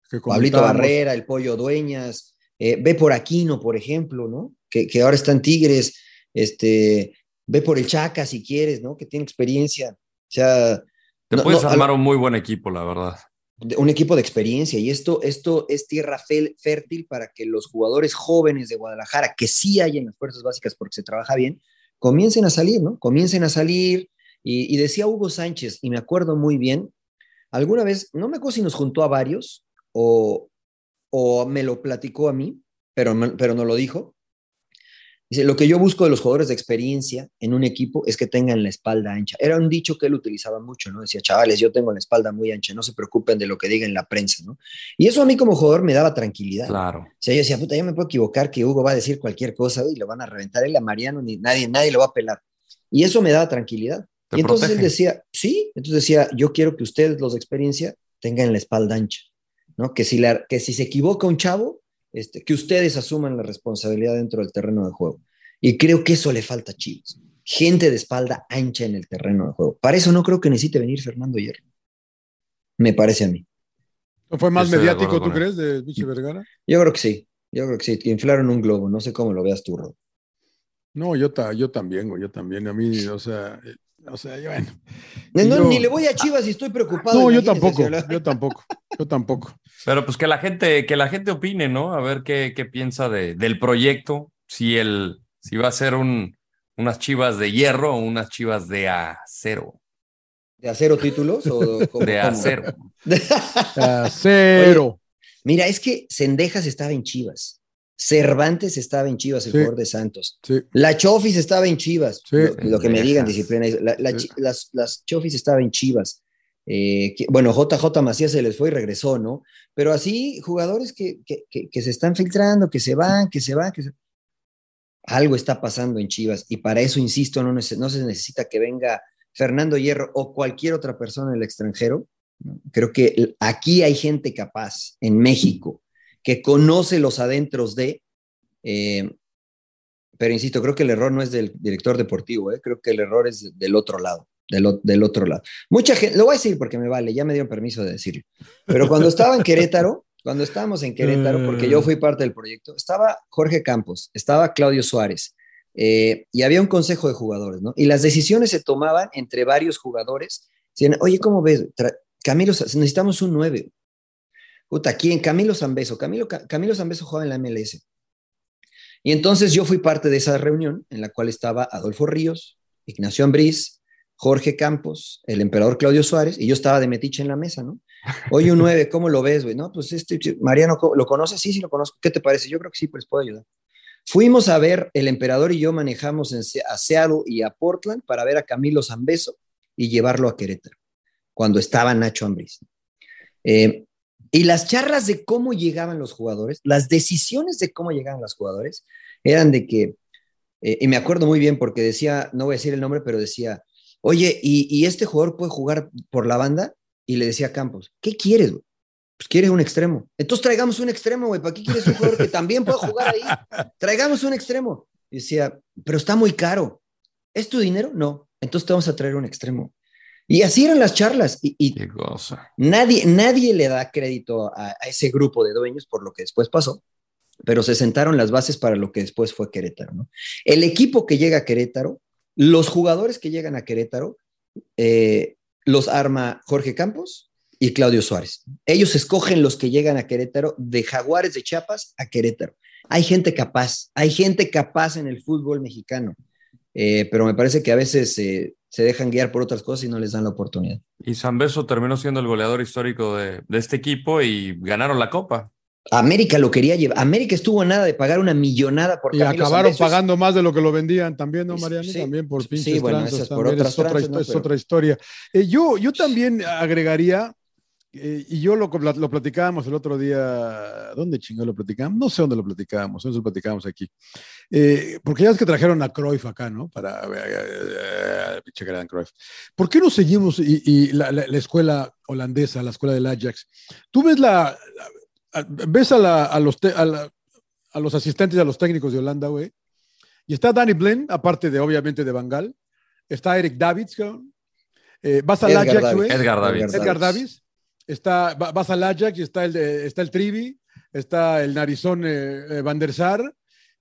Que Pablito comentábamos. Barrera, el Pollo Dueñas, eh, ve por Aquino, por ejemplo, ¿no? Que, que ahora están Tigres, este, ve por el Chaca si quieres, ¿no? Que tiene experiencia. O sea, Te no- puedes no, armar al- un muy buen equipo, la verdad. un equipo de experiencia y esto, esto es tierra fel- fértil para que los jugadores jóvenes de Guadalajara, que sí hay en las fuerzas básicas porque se trabaja bien, comiencen a salir, ¿no? Comiencen a salir. Y, decía Hugo Sánchez, y me acuerdo muy bien, alguna vez, no me acuerdo si nos juntó a varios o, o me lo platicó a mí, pero, pero no lo dijo. Dice, lo que yo busco de los jugadores de experiencia en un equipo es que tengan la espalda ancha. Era un dicho que él utilizaba mucho, ¿no? Decía, chavales, yo tengo la espalda muy ancha, no se preocupen de lo que diga en la prensa, ¿no? Y eso a mí como jugador me daba tranquilidad. Claro. O sea, yo decía, puta, yo me puedo equivocar que Hugo va a decir cualquier cosa y lo van a reventar él a Mariano, ni nadie, nadie lo va a pelar. Y eso me daba tranquilidad. Y entonces él decía, sí, entonces decía, yo quiero que ustedes, los de experiencia, tengan la espalda ancha, ¿no? Que si, la, que si se equivoca un chavo, este, que ustedes asuman la responsabilidad dentro del terreno de juego. Y creo que eso le falta a Chivas. Gente de espalda ancha en el terreno de juego. Para eso no creo que necesite venir Fernando Hierro. Me parece a mí. ¿No fue más Estoy mediático, tú crees, de Vichy Vergara? Yo creo que sí. Yo creo que sí. Inflaron un globo. No sé cómo lo veas tú, Rob. No, yo, ta- yo también, güey, yo también. A mí, o sea, o sea, yo, bueno. No, Y no, yo- ni le voy a Chivas y estoy preocupado. No, yo tampoco, yo tampoco, yo tampoco. Pero pues que la gente, que la gente opine, ¿no? A ver qué, qué piensa de, del proyecto, si el, si va a ser un, unas chivas de hierro o unas chivas de acero. ¿De acero títulos o cómo- De cómo? acero. Acero. Mira, es que Sendejas estaba en Chivas. Cervantes estaba en Chivas, el Sí. jugador de Santos. Sí. La Chofis estaba en Chivas. Sí. Lo, lo que me digan, disciplina. La- la las, las Chofis estaba en Chivas. Eh, que- bueno, JJ Macías se les fue y regresó, ¿no? Pero así, jugadores que, que- que- que se están filtrando, que se van, que se van, que se... Algo está pasando en Chivas y para eso, insisto, no, nece- no se necesita que venga Fernando Hierro o cualquier otra persona del extranjero. Creo que aquí hay gente capaz en México que conoce los adentros de, eh, pero insisto, creo que el error no es del director deportivo, ¿eh? creo que el error es de- del otro lado, del, otro lado. Mucha gente, lo voy a decir porque me vale, ya me dieron permiso de decirlo, pero cuando estaba en Querétaro, cuando estábamos en Querétaro, porque yo fui parte del proyecto, estaba Jorge Campos, estaba Claudio Suárez, eh, y había un consejo de jugadores, ¿no? Y las decisiones se tomaban entre varios jugadores. Decían, oye, ¿cómo ves? Tra- Camilo, necesitamos un 9. Puta, ¿quién? Camilo Zambeso. Camilo, Ca- Camilo Zambeso jugaba en la MLS. Y entonces yo fui parte de esa reunión en la cual estaba Adolfo Ríos, Ignacio Ambriz, Jorge Campos, el emperador Claudio Suárez, y yo estaba de metiche en la mesa, ¿no? Oye, un 9, ¿cómo lo ves, güey? No, pues este, Mariano, ¿cómo- ¿lo conoces? Sí, sí, lo conozco. ¿Qué te parece? Yo creo que sí, pues puedo ayudar. Fuimos a ver, el emperador y yo manejamos en, a Seattle y a Portland para ver a Camilo Zambeso y llevarlo a Querétaro, cuando estaba Nacho Ambriz. Eh, y las charlas de cómo llegaban los jugadores, las decisiones de cómo llegaban los jugadores, eran de que, eh, y me acuerdo muy bien porque decía, no voy a decir el nombre, pero decía, oye, ¿y, y este jugador puede jugar por la banda? Y le decía a Campos, ¿qué quieres, güey? Pues quieres un extremo. Entonces traigamos un extremo, güey. ¿Para qué quieres un jugador que también pueda jugar ahí? Traigamos un extremo. Y decía, pero está muy caro. ¿Es tu dinero? No. Entonces te vamos a traer un extremo. Y así eran las charlas. Y, y Qué cosa. nadie, nadie le da crédito a, a ese grupo de dueños por lo que después pasó, pero se sentaron las bases para lo que después fue Querétaro. ¿no? El equipo que llega a Querétaro, los jugadores que llegan a Querétaro, eh, los arma Jorge Campos y Claudio Suárez. Ellos escogen los que llegan a Querétaro de Jaguares de Chiapas a Querétaro. Hay gente capaz, hay gente capaz en el fútbol mexicano, eh, pero me parece que a veces eh, se dejan guiar por otras cosas y no les dan la oportunidad. Y Zambeso terminó siendo el goleador histórico de, de este equipo y ganaron la copa. América lo quería llevar. América estuvo a nada de pagar una millonada por Y Camilo acabaron Zambeso. pagando más de lo que lo vendían también, ¿no, Mariano? Sí, también por sí, pinches bueno, tranzas, esas por también otras es, otra, tranzas, ¿no? es Pero- otra historia. Eh, yo, yo también agregaría, eh, y yo lo, lo platicábamos el otro día, ¿dónde chingado lo platicábamos? No sé dónde lo platicábamos, eso lo platicábamos aquí. Eh, porque ya es que trajeron a Cruyff acá, ¿no? Para, pinche gran Cruyff. ¿Por qué no seguimos y, y la, la- la escuela holandesa, la escuela del Ajax? Tú ves la, la- ves a, la- a los, te- a, la- a los asistentes y a los técnicos de Holanda, güey, y está Danny Blind, aparte de, obviamente, de Bangal. Está Eric Davids, cabrón. Eh, vas al Edgar Ajax, güey. Edgar Davids. Edgar Davids. Está, va- vas al Ajax está el, está el Trivi, está el narizón eh, eh, Van der Sar.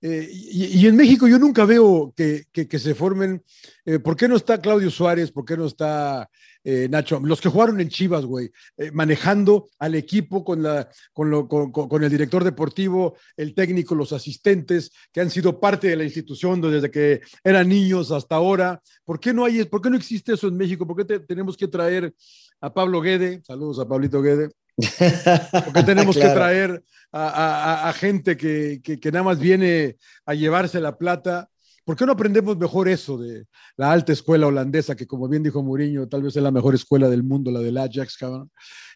Eh, y, en México yo nunca veo que, que- se formen. eh, ¿Por qué no está Claudio Suárez? ¿Por qué no está Nacho? Los que jugaron en Chivas, güey, manejando al equipo con, la, con, lo- con- con el director deportivo, el técnico, los asistentes, que han sido parte de la institución desde que eran niños hasta ahora. ¿Por qué no, hay, por qué no existe eso en México? ¿Por qué te- tenemos que traer a Pablo Guede? Saludos a Pablito Guede. Porque tenemos que traer a, a- a- a gente que, que- que nada más viene a llevarse la plata. ¿Por qué no aprendemos mejor eso de la alta escuela holandesa, que como bien dijo Mourinho, tal vez es la mejor escuela del mundo, la del Ajax, cabrón?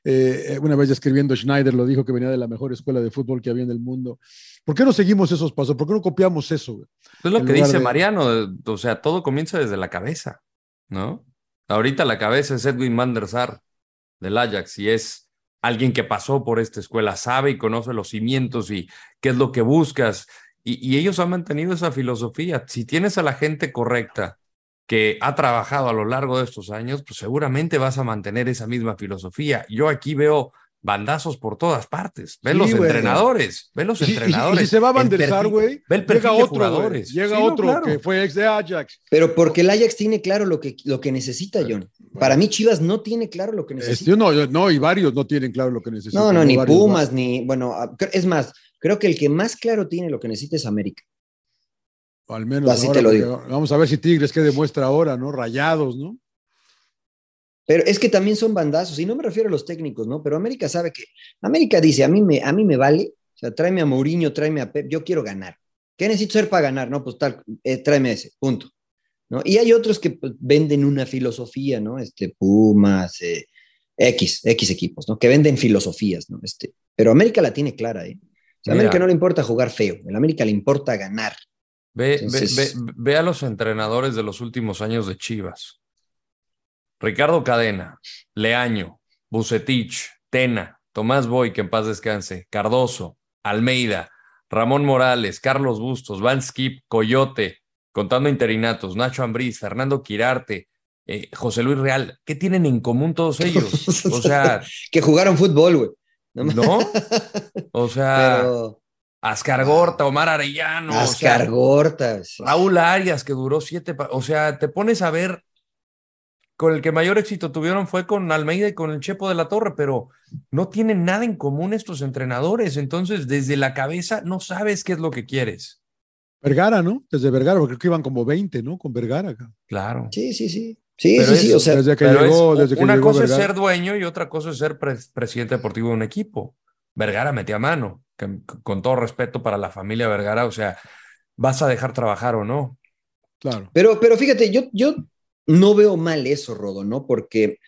Eh, eh, una vez escribiendo Schneider lo dijo que venía de la mejor escuela de fútbol que había en el mundo. ¿Por qué no seguimos esos pasos? ¿Por qué no copiamos eso? Es lo que dice de- Mariano, o sea, todo comienza desde la cabeza, ¿no? Ahorita la cabeza es Edwin van del Ajax y es alguien que pasó por esta escuela, sabe y conoce los cimientos y qué es lo que buscas. Y, y ellos han mantenido esa filosofía. Si tienes a la gente correcta que ha trabajado a lo largo de estos años, pues seguramente vas a mantener esa misma filosofía. Yo aquí veo bandazos por todas partes. Ve Sí, los güey. entrenadores, ve los Y- y- y entrenadores. si se va Sar, perfil- güey, Ve el perfil llega de otro, güey. jugadores. Llega Sí, no, otro claro. que fue ex de Ajax. Pero porque el Ajax tiene claro lo que, lo que necesita, John. Para mí, Chivas no tiene claro lo que necesita. Este, no, no, y varios no tienen claro lo que necesitan. No, no, ni Pumas, ni. Bueno, a- cre- es más, creo que el que más claro tiene lo que necesita es América. O al menos Así ahora, te lo digo. Vamos a ver si Tigres qué demuestra ahora, ¿no? Rayados, ¿no? Pero es que también son bandazos, y no me refiero a los técnicos, ¿no? Pero América sabe que. América dice: a mí me, a mí me vale, o sea, tráeme a Mourinho, tráeme a Pep, yo quiero ganar. ¿Qué necesito ser para ganar? No, pues tal, eh, tráeme ese, punto. ¿No? Y hay otros que pues, venden una filosofía, ¿no? Este, Pumas, eh, X, X equipos, ¿no? Que venden filosofías, ¿no? Este, pero América la tiene clara, ¿eh? O sea, a. América no le importa jugar feo, a América le importa ganar. Ve, Entonces- ve, ve- ve a los entrenadores de los últimos años de Chivas. Ricardo Cadena, Leaño, Bucetich, Tena, Tomás Boy, que en paz descanse, Cardoso, Almeida, Ramón Morales, Carlos Bustos, Van Skip, Coyote, contando interinatos, Nacho Ambriz, Fernando Quirarte, eh, José Luis Real. ¿Qué tienen en común todos ellos? O sea, que jugaron fútbol, güey. ¿no? O sea, Pero Ascar Gorta, Omar Arellano. o sea, Ascar Gortas. Raúl Arias, que duró siete. O sea, te pones a ver. Con el que mayor éxito tuvieron fue con Almeida y con el Chepo de la Torre, pero no tienen nada en común estos entrenadores. Entonces, desde la cabeza no sabes qué es lo que quieres. Vergara, ¿no? Desde Vergara, porque creo que iban como 20, ¿no? Con Vergara. acá. Claro. Sí, sí, sí. Sí, Pero sí, es- sí. O sea, desde que llegó, es- desde que una llegó cosa Vergara. es ser dueño y otra cosa es ser pre- presidente deportivo de un equipo. Vergara metía mano, que, con todo respeto para la familia Vergara, o sea, vas a dejar trabajar o no. Claro. Pero, pero fíjate, yo, yo no veo mal eso, Rodo, ¿no? Porque,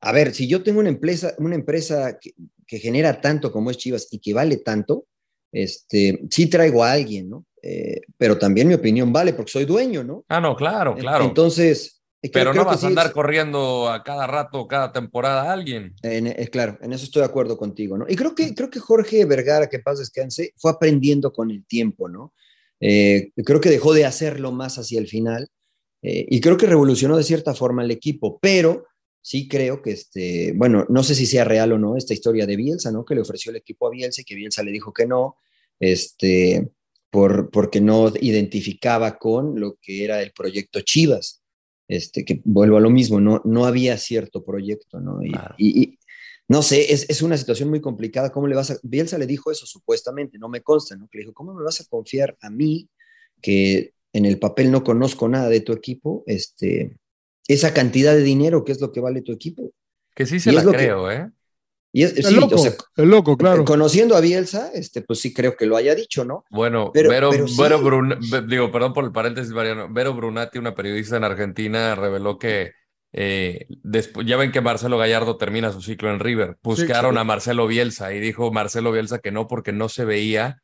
a ver, si yo tengo una empresa, una empresa que, que genera tanto como es Chivas y que vale tanto, este, sí traigo a alguien, ¿no? Eh, pero también mi opinión vale porque soy dueño, ¿no? Ah, no, claro, claro. Entonces, eh, pero no vas a andar corriendo a cada rato, cada temporada a alguien. En- eh, claro, en eso estoy de acuerdo contigo, ¿no? Y creo que, creo que Jorge Vergara, que paz descanse, fue aprendiendo con el tiempo, ¿no? Eh, creo que dejó de hacerlo más hacia el final eh, y creo que revolucionó de cierta forma el equipo, pero sí creo que, este, bueno, no sé si sea real o no esta historia de Bielsa, ¿no? Que le ofreció el equipo a Bielsa y que Bielsa le dijo que no, este, por, porque no identificaba con lo que era el proyecto Chivas. Este, que vuelvo a lo mismo, no, no había cierto proyecto, ¿no? Y, y- y, no sé, es, es una situación muy complicada. ¿Cómo le vas a.? Bielsa le dijo eso supuestamente, no me consta, ¿no? Que le dijo, ¿cómo me vas a confiar a mí, que en el papel no conozco nada de tu equipo, este, esa cantidad de dinero, que es lo que vale tu equipo? Que sí se Y la es lo que- creo, ¿eh? Y es, El sí, loco, o sea, el loco, claro. conociendo a Bielsa, este, pues sí creo que lo haya dicho, ¿no? Bueno, Pero- Vero, pero sí. Vero Brun- Ve- digo, perdón por el paréntesis, Mariano. Vero Brunati, una periodista en Argentina, reveló que eh, despu- ya ven que Marcelo Gallardo termina su ciclo en River. Buscaron sí. a Marcelo Bielsa y dijo Marcelo Bielsa que no, porque no se veía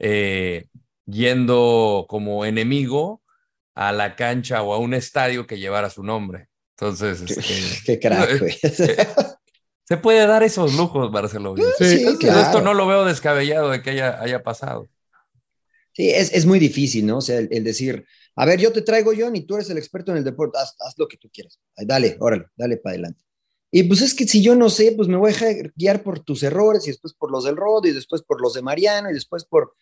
eh, yendo como enemigo a la cancha o a un estadio que llevara su nombre. Entonces, este, Qué crack, güey. se puede dar esos lujos, Marcelo Bielsa. Sí, Esto- claro. Esto no lo veo descabellado de que haya, haya pasado. Sí, es, es muy difícil, ¿no? O sea, el, el decir, a ver, yo te traigo, John, y tú eres el experto en el deporte, haz, haz lo que tú quieras. Dale, órale, dale para adelante. Y pues es que si yo no sé, pues me voy a dejar guiar por tus errores y después por los del Rod y después por los de Mariano y después por...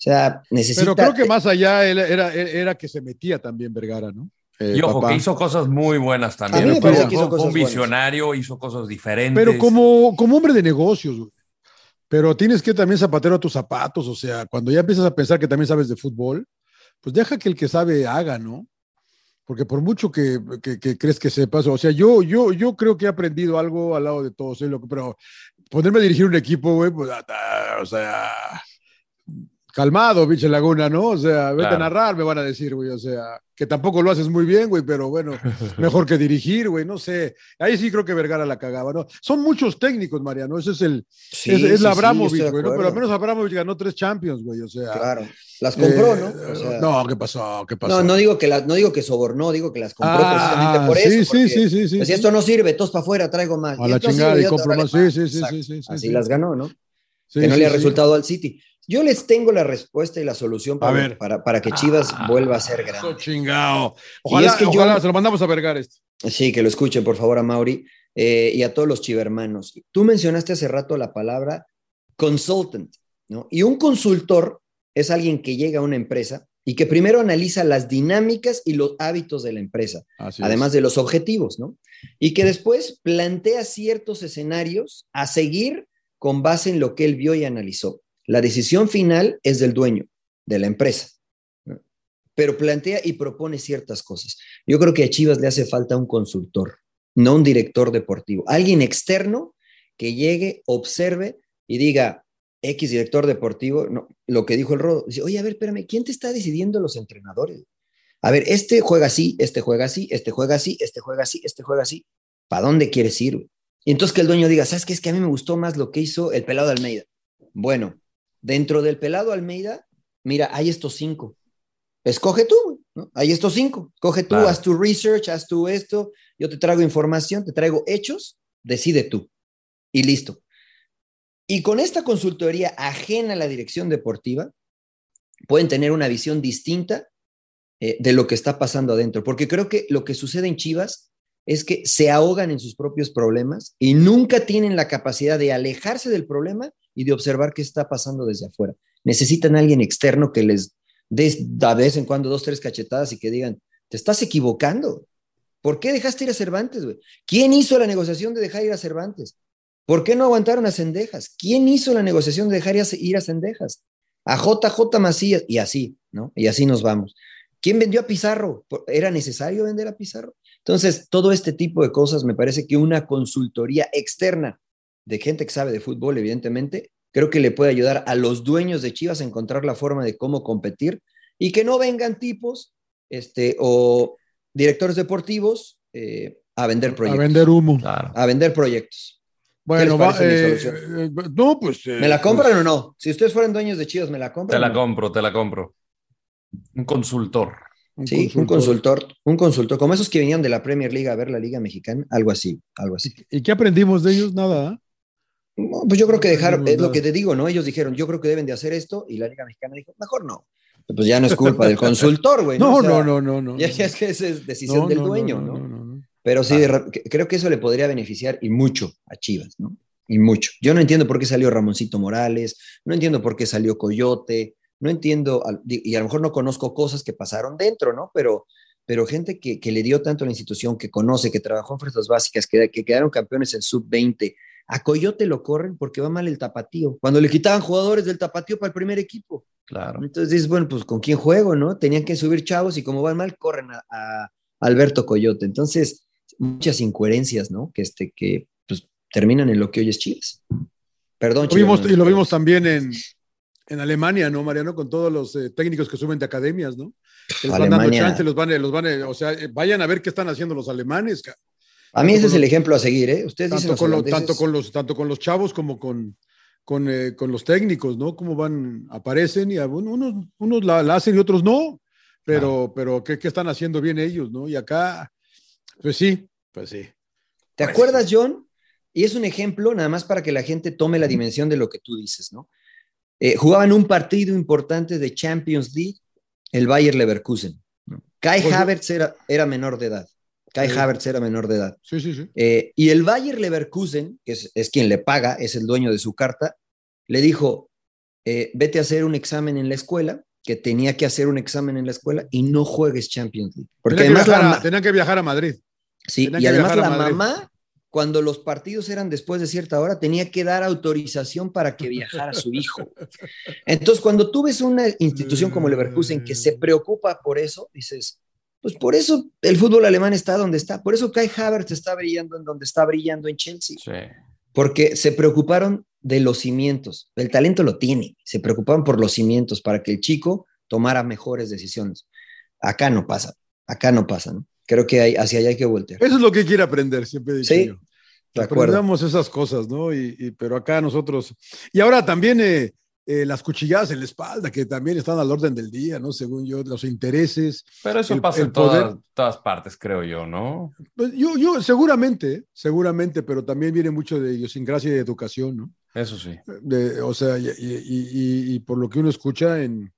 O sea, necesita... Pero creo que más allá era, era, era que se metía también Vergara, ¿no? Eh, Y ojo, papá. que hizo cosas muy buenas también. A mí me Fue- parece fue- que hizo fue un buenas. visionario, hizo cosas diferentes. Pero como, como hombre de negocios, güey. Pero tienes que también zapatero a tus zapatos, o sea, cuando ya empiezas a pensar que también sabes de fútbol, pues deja que el que sabe haga, ¿no? Porque por mucho que, que- que crees que sepas, o sea, yo, yo, yo creo que he aprendido algo al lado de todos, ¿eh? Pero ponerme a dirigir un equipo, güey, pues, ah, ah, o sea, calmado, pinche Laguna, ¿no? O sea, vete Claro. a narrar, me van a decir, güey, o sea, que tampoco lo haces muy bien, güey, pero bueno, mejor que dirigir, güey, no sé. Ahí sí creo que Vergara la cagaba, ¿no? Son muchos técnicos, Mariano, ese es el, Sí, es, es sí, la sí, Abramovich, güey, ¿no? Pero al menos Abramovich ganó tres Champions, güey, o sea. Claro, las compró, eh, ¿no? O sea, no, ¿qué pasó? ¿Qué pasó? no, no digo que las, no digo que sobornó, digo que las compró Ah, precisamente por sí, eso. sí, sí, sí, sí, decía, sí. esto no sirve, todos para afuera, traigo más. A la chingada y compro más. Sí, más. sí, sí, sí, sí, sí, Así sí. las ganó, ¿no? Sí, que no sí, le ha sí. resultado al City. Yo les tengo la respuesta y la solución para, ver. para, para que Chivas vuelva a ser Eso grande. chingado. Ojalá, es que yo- ojalá se lo mandamos a Vergara este. Sí, que lo escuchen, por favor, a Mauri eh, y a todos los chivermanos. Tú mencionaste hace rato la palabra consultant, ¿no? Y un consultor es alguien que llega a una empresa y que primero analiza las dinámicas y los hábitos de la empresa, Así además es. de los objetivos, ¿no? Y que después plantea ciertos escenarios a seguir con base en lo que él vio y analizó. La decisión final es del dueño de la empresa, pero plantea y propone ciertas cosas. Yo creo que a Chivas le hace falta un consultor, no un director deportivo, alguien externo que llegue, observe y diga, X director deportivo, lo que dijo el Rodo, dice, oye, a ver, espérame, ¿quién te está decidiendo los entrenadores? A ver, este juega así, este juega así, este juega así, este juega así, este juega así. ¿Para dónde quieres ir? Y entonces que el dueño diga, ¿sabes qué? Es que a mí me gustó más lo que hizo el pelado de Almeida. Bueno, dentro del pelado Almeida, mira, hay estos cinco. Escoge tú, ¿no? Hay estos cinco. Coge tú, Claro. haz tu research, haz tú esto. Yo te traigo información, te traigo hechos, decide tú. Y listo. Y con esta consultoría ajena a la dirección deportiva, pueden tener una visión distinta eh, de lo que está pasando adentro. Porque creo que lo que sucede en Chivas es que se ahogan en sus propios problemas y nunca tienen la capacidad de alejarse del problema y de observar qué está pasando desde afuera. Necesitan a alguien externo que les dé de vez en cuando dos, tres cachetadas y que digan, te estás equivocando. ¿Por qué dejaste ir a Cervantes, güey? ¿Quién hizo la negociación de dejar ir a Cervantes? ¿Por qué no aguantaron a Cendejas? ¿Quién hizo la negociación de dejar ir a Cendejas? A JJ Macías y así, ¿no? Y así nos vamos. ¿Quién vendió a Pizarro? ¿Era necesario vender a Pizarro? Entonces, todo este tipo de cosas me parece que una consultoría externa de gente que sabe de fútbol, evidentemente, creo que le puede ayudar a los dueños de Chivas a encontrar la forma de cómo competir y que no vengan tipos este, o directores deportivos eh, a vender proyectos. A vender humo. A vender proyectos. Bueno, ¿Qué les va, parece mi eh, eh, no, pues. eh, ¿Me la compran pues, o no? Si ustedes fueran dueños de Chivas, ¿me la Te compran? la o no? compro, te la compro. Un consultor. Sí, un consultor, un consultor, como esos que venían de la Premier League a ver la Liga Mexicana, algo así, algo así. ¿Y qué aprendimos de ellos? Nada. ¿ah? No, pues yo creo que dejar, es lo que te digo, ¿no? Ellos dijeron, yo creo que deben de hacer esto, y la Liga Mexicana dijo, mejor no. Pues ya no es culpa del consultor, güey. No, O sea, no, no, no, no. Ya, es que esa es decisión No, del dueño, no, Pero sí, que- creo que eso le podría beneficiar y mucho a Chivas, ¿no? Y mucho. Yo no entiendo por qué salió Ramoncito Morales, no entiendo por qué salió Coyote, no entiendo, y a lo mejor no conozco cosas que pasaron dentro, ¿no? Pero, pero gente que, que le dio tanto a la institución, que conoce, que trabajó en fuerzas básicas, que, que quedaron campeones en sub-20, a Coyote lo corren porque va mal el tapatío. Cuando le quitaban jugadores del tapatío para el primer equipo. Claro. Entonces dices, bueno, pues con quién juego, ¿no? Tenían que subir chavos y como van mal, corren a, a Alberto Coyote. Entonces, muchas incoherencias, ¿no? Que, este, que pues, terminan en lo que hoy es Chivas. Perdón, Lo vimos, Chivas, y lo vimos también en, en Alemania, ¿no, Mariano? Con todos los eh, técnicos que suben de academias, ¿no? Que les van dando Alemania. chance, los van, los van, eh, o sea, eh, vayan a ver qué están haciendo los alemanes. ca- A mí ese es el los- ejemplo a seguir, ¿eh? Ustedes dicen Tanto los con, los, tanto, con los, tanto con los chavos como con, con, eh, con los técnicos, ¿no? Cómo van, aparecen y algunos- unos, unos la, la hacen y otros no, pero, pero ¿qué, qué están haciendo bien ellos, ¿no? Y acá, pues sí, pues sí. ¿Te acuerdas, John? Y es un ejemplo nada más para que la gente tome la dimensión de lo que tú dices, ¿no? Eh, jugaban un partido importante de Champions League, el Bayer Leverkusen. Kai Pues- Havertz era, era menor de edad. Kai Sí. Havertz era menor de edad. Sí, sí, sí. Eh, y el Bayer Leverkusen, que es, es quien le paga, es el dueño de su carta, le dijo, eh, vete a hacer un examen en la escuela, que tenía que hacer un examen en la escuela y no juegues Champions League. Porque Tenían que además la, viajar a- que viajar a Madrid. Sí, y además la Madrid. mamá, cuando los partidos eran después de cierta hora, tenía que dar autorización para que viajara su hijo. Entonces, cuando tú ves una institución como Leverkusen que se preocupa por eso, dices, pues por eso el fútbol alemán está donde está, por eso Kai Havertz está brillando en donde está brillando en Chelsea, Sí. porque se preocuparon de los cimientos. El talento lo tiene, se preocuparon por los cimientos para que el chico tomara mejores decisiones. Acá no pasa, acá no pasa, ¿no? Creo que hay, hacia allá hay que voltear. Eso es lo que quiere aprender, siempre he dicho Sí, yo. de. Aprendamos esas cosas, ¿no? Y, y- pero acá nosotros. Y ahora también eh, eh, las cuchilladas en la espalda, que también están al orden del día, ¿no? Según yo, los intereses. Pero eso el- pasa el en todas, poder. todas partes, creo yo, ¿no? Pues yo, yo, seguramente, seguramente, pero también viene mucho de idiosincrasia y de educación, ¿no? Eso sí. De- o sea, y, y- y- y por lo que uno escucha en,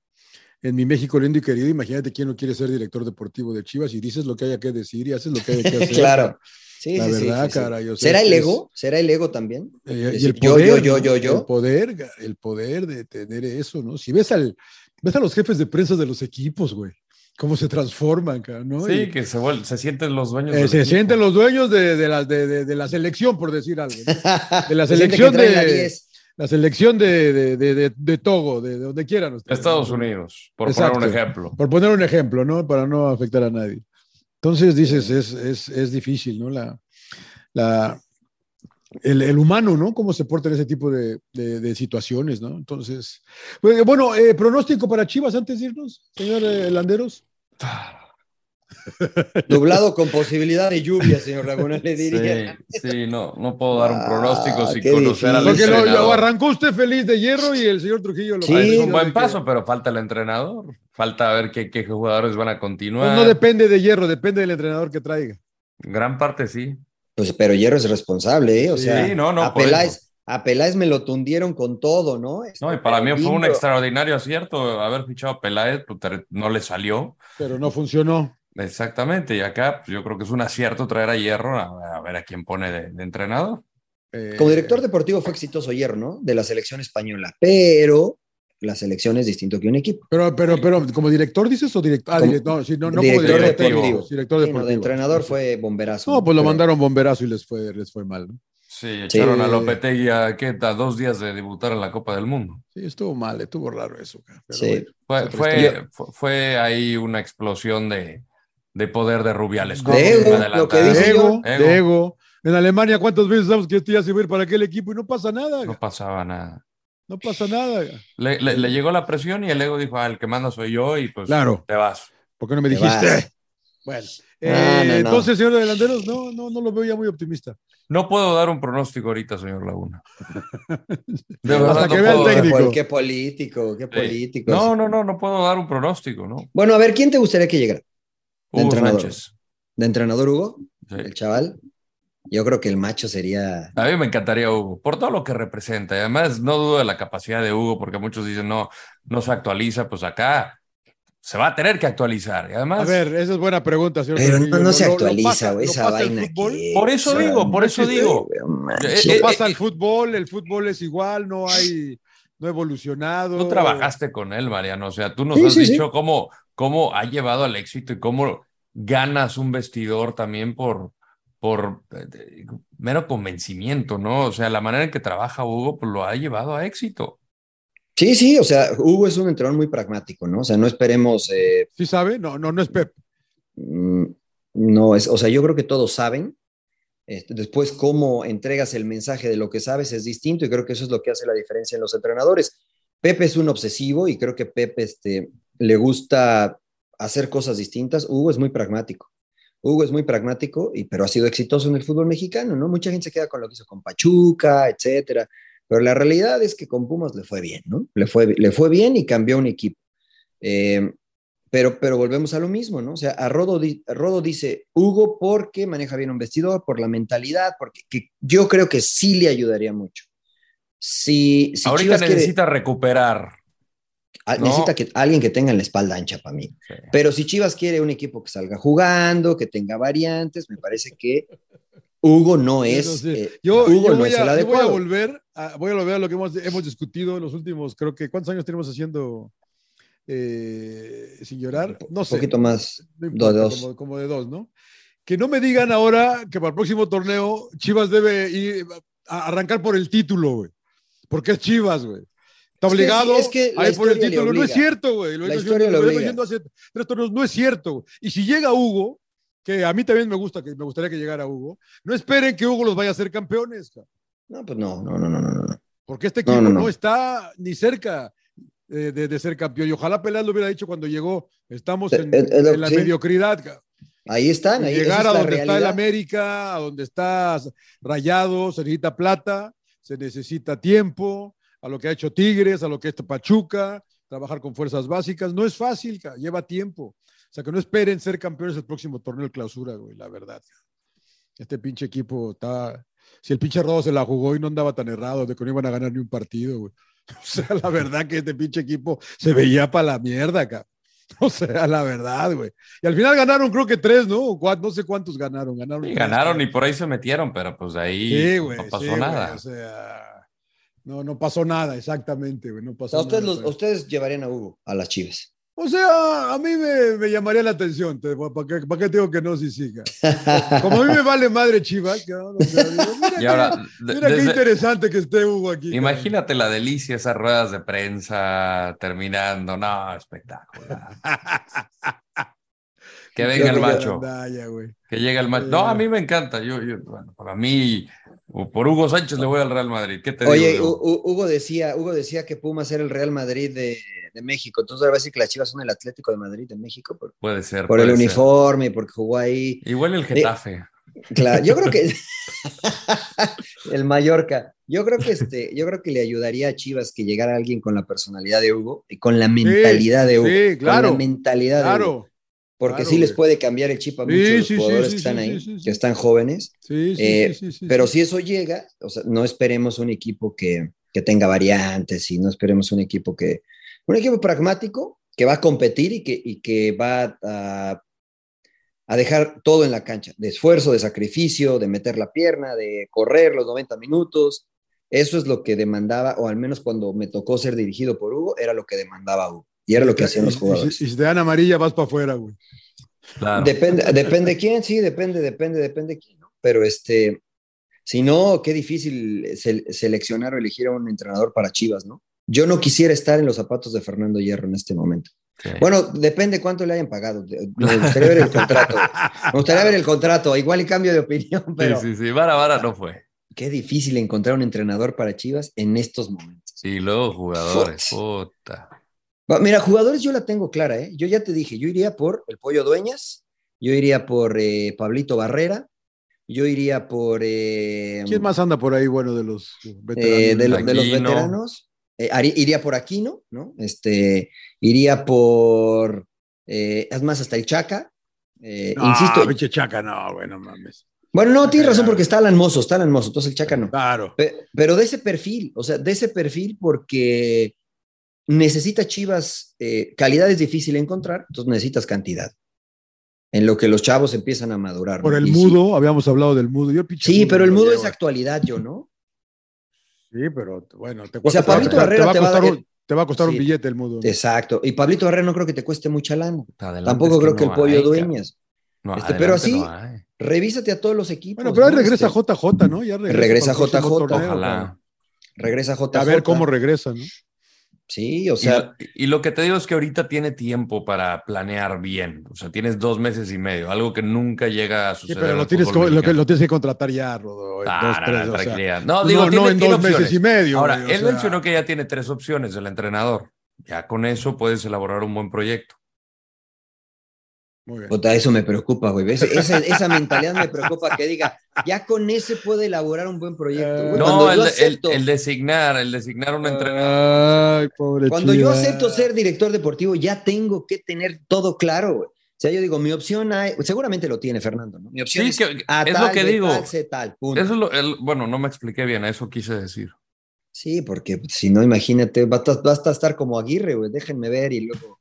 en mi México lindo y querido, imagínate quién no quiere ser director deportivo de Chivas y dices lo que haya que decir y haces lo que haya que hacer. Claro. Sí, La sí, sí, verdad, sí, ¿Será el ego? ¿Será el ego también? Eh, y Decir, el poder, yo, yo, yo, yo, yo. El poder, el poder de tener eso, ¿no? Si ves al, ves a los jefes de prensa de los equipos, güey, cómo se transforman, cara, ¿no? Sí, Y, que se, vuel- se sienten los dueños. eh, se equipo. sienten los dueños de, de la, de, de- de la selección, por decir algo. ¿no? De la Se selección la de 10. La selección de, de, de, de- Togo, de, de donde quieran ustedes. Estados. Unidos, por Exacto. poner un ejemplo. Por poner un ejemplo, ¿no? Para no afectar a nadie. Entonces dices, es, es, es difícil, ¿no? La, la, el, el humano, ¿no? Cómo se porta en ese tipo de, de- de situaciones, ¿no? Entonces, pues, bueno, eh, pronóstico para Chivas antes de irnos, señor eh, Landeros. Nublado con posibilidad de lluvia, señor Laguna, le diría. Sí, sí, no, no puedo dar un Ah, pronóstico sin qué conocer al Porque lo, entrenador. lo arrancó usted feliz de hierro y el señor Trujillo lo Sí, es un buen paso, pero falta el entrenador. Falta ver qué, qué jugadores van a Pues continuar. no depende de hierro, depende del entrenador que traiga. Gran parte sí. Pues, pero Hierro es responsable, ¿eh? O Sí, sea, no, no, a, Peláez, a Peláez me lo tundieron con todo, ¿no? Este, No, y para mí fue un extraordinario acierto haber fichado a Peláez, pues, no le salió. Pero no funcionó. Exactamente, y acá pues, yo creo que es un acierto traer a Hierro a, a ver a quién pone de, de entrenador. Eh, Como director deportivo fue exitoso Hierro, ¿no? De la selección española, pero la selección es distinto que un equipo. Pero, pero, pero, ¿como director dices o director? Ah, Como- direct- no, sí, no, no como director director deportivo. Director Sí, no, deportivo. de entrenador fue bomberazo. No, pues lo Pero- mandaron bomberazo y les fue, les fue mal. ¿no? Sí, echaron a Sí. Lopetegui a, ¿qué, a dos días de debutar en la Copa del Mundo. Sí, estuvo mal, estuvo raro eso. pero Sí. bueno, Fue, fue, fue ahí una explosión de, de poder de Rubiales. De ego, Como lo que dice de ego, Ego. de ego. En Alemania, ¿cuántas veces sabemos que este ya se va a ir para aquel equipo y no pasa nada? No pasaba nada. No pasa nada. Le, le- le llegó la presión y el ego dijo, ah, el que manda soy yo y pues Claro. te vas. ¿Por qué no me Te dijiste? vas. Bueno, No, eh, no, no. entonces, señor de Landeros, no, no, no lo veo ya muy optimista. No puedo dar un pronóstico ahorita, señor Laguna. De Hasta que no vea el técnico. Qué, qué político, qué Sí. político. No, no, no, no puedo dar un pronóstico, ¿no? Bueno, a ver, ¿quién te gustaría que llegara? De Hugo entrenador. Sánchez. ¿De entrenador Hugo? Sí. El chaval. Yo creo que el macho sería. A mí me encantaría Hugo, por todo lo que representa. Y además, no dudo de la capacidad de Hugo, porque muchos dicen, no, no se actualiza. Pues acá se va a tener que actualizar. Y además, A ver, esa es buena pregunta, señor. Pero no, no ¿Lo- se lo- lo actualiza, güey, esa vaina. por eso o sea, digo, por eso digo. no Eh, eh, pasa eh, el fútbol, el fútbol es igual, no hay, no ha evolucionado. Tú trabajaste con él, Mariano. O sea, tú nos Sí, has sí, sí. dicho cómo, cómo ha llevado al éxito y cómo ganas un vestidor también por, por eh, de- mero convencimiento, ¿no? O sea, la manera en que trabaja Hugo, pues lo ha llevado a éxito. Sí, sí, o sea, Hugo es un entrenador muy pragmático, ¿no? O sea, no esperemos. eh, ¿Sí sabe? No, no, no es Pep. mm, no, es, o sea, yo creo que todos saben. Este, después, cómo entregas el mensaje de lo que sabes es distinto y creo que eso es lo que hace la diferencia en los entrenadores. Pepe es un obsesivo y creo que Pepe este, le gusta hacer cosas distintas. Hugo es muy pragmático. Hugo es muy pragmático, y, pero ha sido exitoso en el fútbol mexicano, ¿no? Mucha gente se queda con lo que hizo con Pachuca, etcétera. Pero la realidad es que con Pumas le fue bien, ¿no? Le fue, le fue bien y cambió un equipo. Eh, pero, pero volvemos a lo mismo, ¿no? O sea, a Rodo, di- a Rodo dice Hugo porque maneja bien un vestidor, por la mentalidad, porque que yo creo que sí le ayudaría mucho. Si, si Ahorita Chivas quiere- necesita recuperar. Ah, No. Necesita que, alguien que tenga la espalda ancha para mí. Pero si Chivas quiere un equipo que salga jugando, que tenga variantes, me parece que Hugo no es, sí. eh, Yo, Hugo yo no es el a, yo voy a adecuado. volver a, voy a volver a lo que hemos, hemos discutido en los últimos, creo que, ¿cuántos años tenemos haciendo eh, sin llorar? No Un sé. poquito más, No de dos. Como, como de dos, ¿no? Que no me digan ahora que para el próximo torneo Chivas debe ir a arrancar por el título, güey. Porque es Chivas, güey. Está Es que obligado es que la a ir por el título. No es cierto, güey. Lo La historia obliga. hace tres torneos. No es cierto. Y si llega Hugo, que a mí también me gusta, que me gustaría que llegara Hugo, no esperen que Hugo los vaya a hacer campeones. No, pues no, no, no, no, no. porque este equipo no, no, no. está ni cerca eh, de, de ser campeón. Y ojalá Peláez lo hubiera dicho cuando llegó. Estamos Eh, en, eh, en la sí. mediocridad. Ahí están, ahí llegar a donde está el. América, a donde está Rayado, se necesita plata, se necesita tiempo, a lo que ha hecho Tigres, a lo que ha hecho Pachuca, trabajar con fuerzas básicas, no es fácil, lleva tiempo. O sea, que no esperen ser campeones el próximo torneo de clausura, güey, la verdad. Este pinche equipo está... Si el pinche Rodo se la jugó y no andaba tan errado de que no iban a ganar ni un partido, güey. O sea, la verdad que este pinche equipo se veía para la mierda. O sea, la verdad, güey. Y al final ganaron, creo que tres, ¿no? Cuatro, no sé cuántos ganaron. Ganaron, Y ganaron y por ahí se metieron, pero pues ahí Sí, no pasó sí, nada. o sea, no, no pasó nada, exactamente, güey. No O pasó sea, ustedes, nada, los- ustedes llevarían a Hugo a las Chivas. O sea, a mí me, me llamaría la atención. te- ¿Para qué, para qué digo que no, sí, sí? ca? Como a mí me vale madre Chivas, cabrón, o sea, digo, mira, Y qué- ahora, de- mira qué interesante que esté Hugo aquí. cabrón. Imagínate la delicia, esas ruedas de prensa terminando. No, espectacular. Que venga el Qué macho. Que llegue el macho. No, a mí me encanta. Yo, yo, bueno, para mí, o por Hugo Sánchez le voy al Real Madrid. ¿Qué te Oye, digo? Hu- Hu- Hugo decía, Hugo decía que Pumas era el Real Madrid de, de México. Entonces ahora va a decir que las Chivas son el Atlético de Madrid de México por, Puede ser. por el ser. uniforme, porque jugó ahí. Igual el Getafe. Claro, yo creo que el Mallorca. Yo creo que este, yo creo que le ayudaría a Chivas que llegara alguien con la personalidad de Hugo y con la mentalidad de Hugo. sí, claro, Con la mentalidad de claro, Hugo. Porque claro, sí les puede cambiar el chip a muchos los sí, jugadores sí, que están ahí, que están jóvenes. Sí, sí, Eh, pero si eso llega, o sea, no esperemos un equipo que, que tenga variantes y no esperemos un equipo que. Un equipo pragmático que va a competir y que, y que va a, a dejar todo en la cancha: de esfuerzo, de sacrificio, de meter la pierna, de correr los 90 minutos. Eso es lo que demandaba, o al menos cuando me tocó ser dirigido por Hugo, era lo que demandaba Hugo. Y era lo que hacían los Y- y- jugadores. Y, si te dan amarilla, vas para afuera, güey. Claro. Depende, depende quién, sí, depende, depende, depende quién, ¿no? Pero este, si no, qué difícil se- seleccionar o elegir a un entrenador para Chivas, ¿no? Yo no quisiera estar en los zapatos de Fernando Hierro en este momento. Sí. Bueno, depende cuánto le hayan pagado. Me gustaría ver el contrato. Me gustaría ver el contrato. Igual y cambio de opinión, pero Sí, sí, sí. Vara, vara no fue. qué difícil encontrar un entrenador para Chivas en estos momentos. Y luego jugadores, puta. Mira, jugadores yo la tengo clara, ¿eh? Yo ya te dije, yo iría por el Pollo Dueñas, yo iría por eh, Pablito Barrera, yo iría por... eh, ¿Quién más anda por ahí, bueno, de los veteranos? eh, de, lo- de los veteranos? Eh, iría por Aquino, ¿no? Este, iría por... eh, es más, hasta el Chaca. Eh, No, insisto, pinche chaca, no, bueno, mames. bueno, no, tienes razón porque está Alan Mozo, está Alan Mozo, entonces el Chaca no. Claro. Pe- Pero de ese perfil, o sea, de ese perfil porque necesita Chivas, eh, calidad es difícil encontrar, entonces necesitas cantidad. En lo que los chavos empiezan a madurar. ¿no? Por el Y sí- mudo, habíamos hablado del mudo. Yo, Sí, pero el mudo es actualidad, yo, ¿no? Sí, pero bueno, te, O sea, te va a Pablito costar- Barrera te va te va a costar, dar- un, te va a costar un billete el mudo. ¿no? Exacto. Y Pablito Barrera no creo que te cueste mucha lana. Adelante Tampoco es que creo que no el pollo hay, dueñas. No, Este, pero así, revísate a todos los equipos. Bueno, pero ahí regresa Este, JJ, ¿no? Ya regresa, Regresa JJ. torneo, Ojalá. Regresa JJ. A ver cómo regresa, ¿no? Sí, o Y sea, lo, y lo que te digo es que ahorita tiene tiempo para planear bien. O sea, tienes dos meses y medio, algo que nunca llega a Sí, suceder. pero en lo el tienes, lo, que, mexicano. lo tienes que contratar ya, Rodo. en Ah, dos, no, tres, no, o sea, tranquilidad. No, no, digo, no tiene- en tiene dos meses y medio. Ahora, o él sea, mencionó que ya tiene tres opciones del entrenador. Ya con eso puedes elaborar un buen proyecto. Muy bien. eso me preocupa, güey. Esa, esa mentalidad me preocupa que diga, ya con ese puede elaborar un buen proyecto. güey. No, Cuando el, acepto, el designar, el designar un entrenador. Ay, pobre cuando yo acepto ser director deportivo, ya tengo que tener todo claro, güey. O sea, yo digo, mi opción hay, seguramente lo tiene Fernando, ¿no? Mi opción Sí, es, que- a es tal, lo que digo. tal, sé tal, punto. Eso es lo, el- bueno, no me expliqué bien, eso quise decir. Sí, porque si no, imagínate, basta, basta estar como Aguirre, güey, déjenme ver y luego.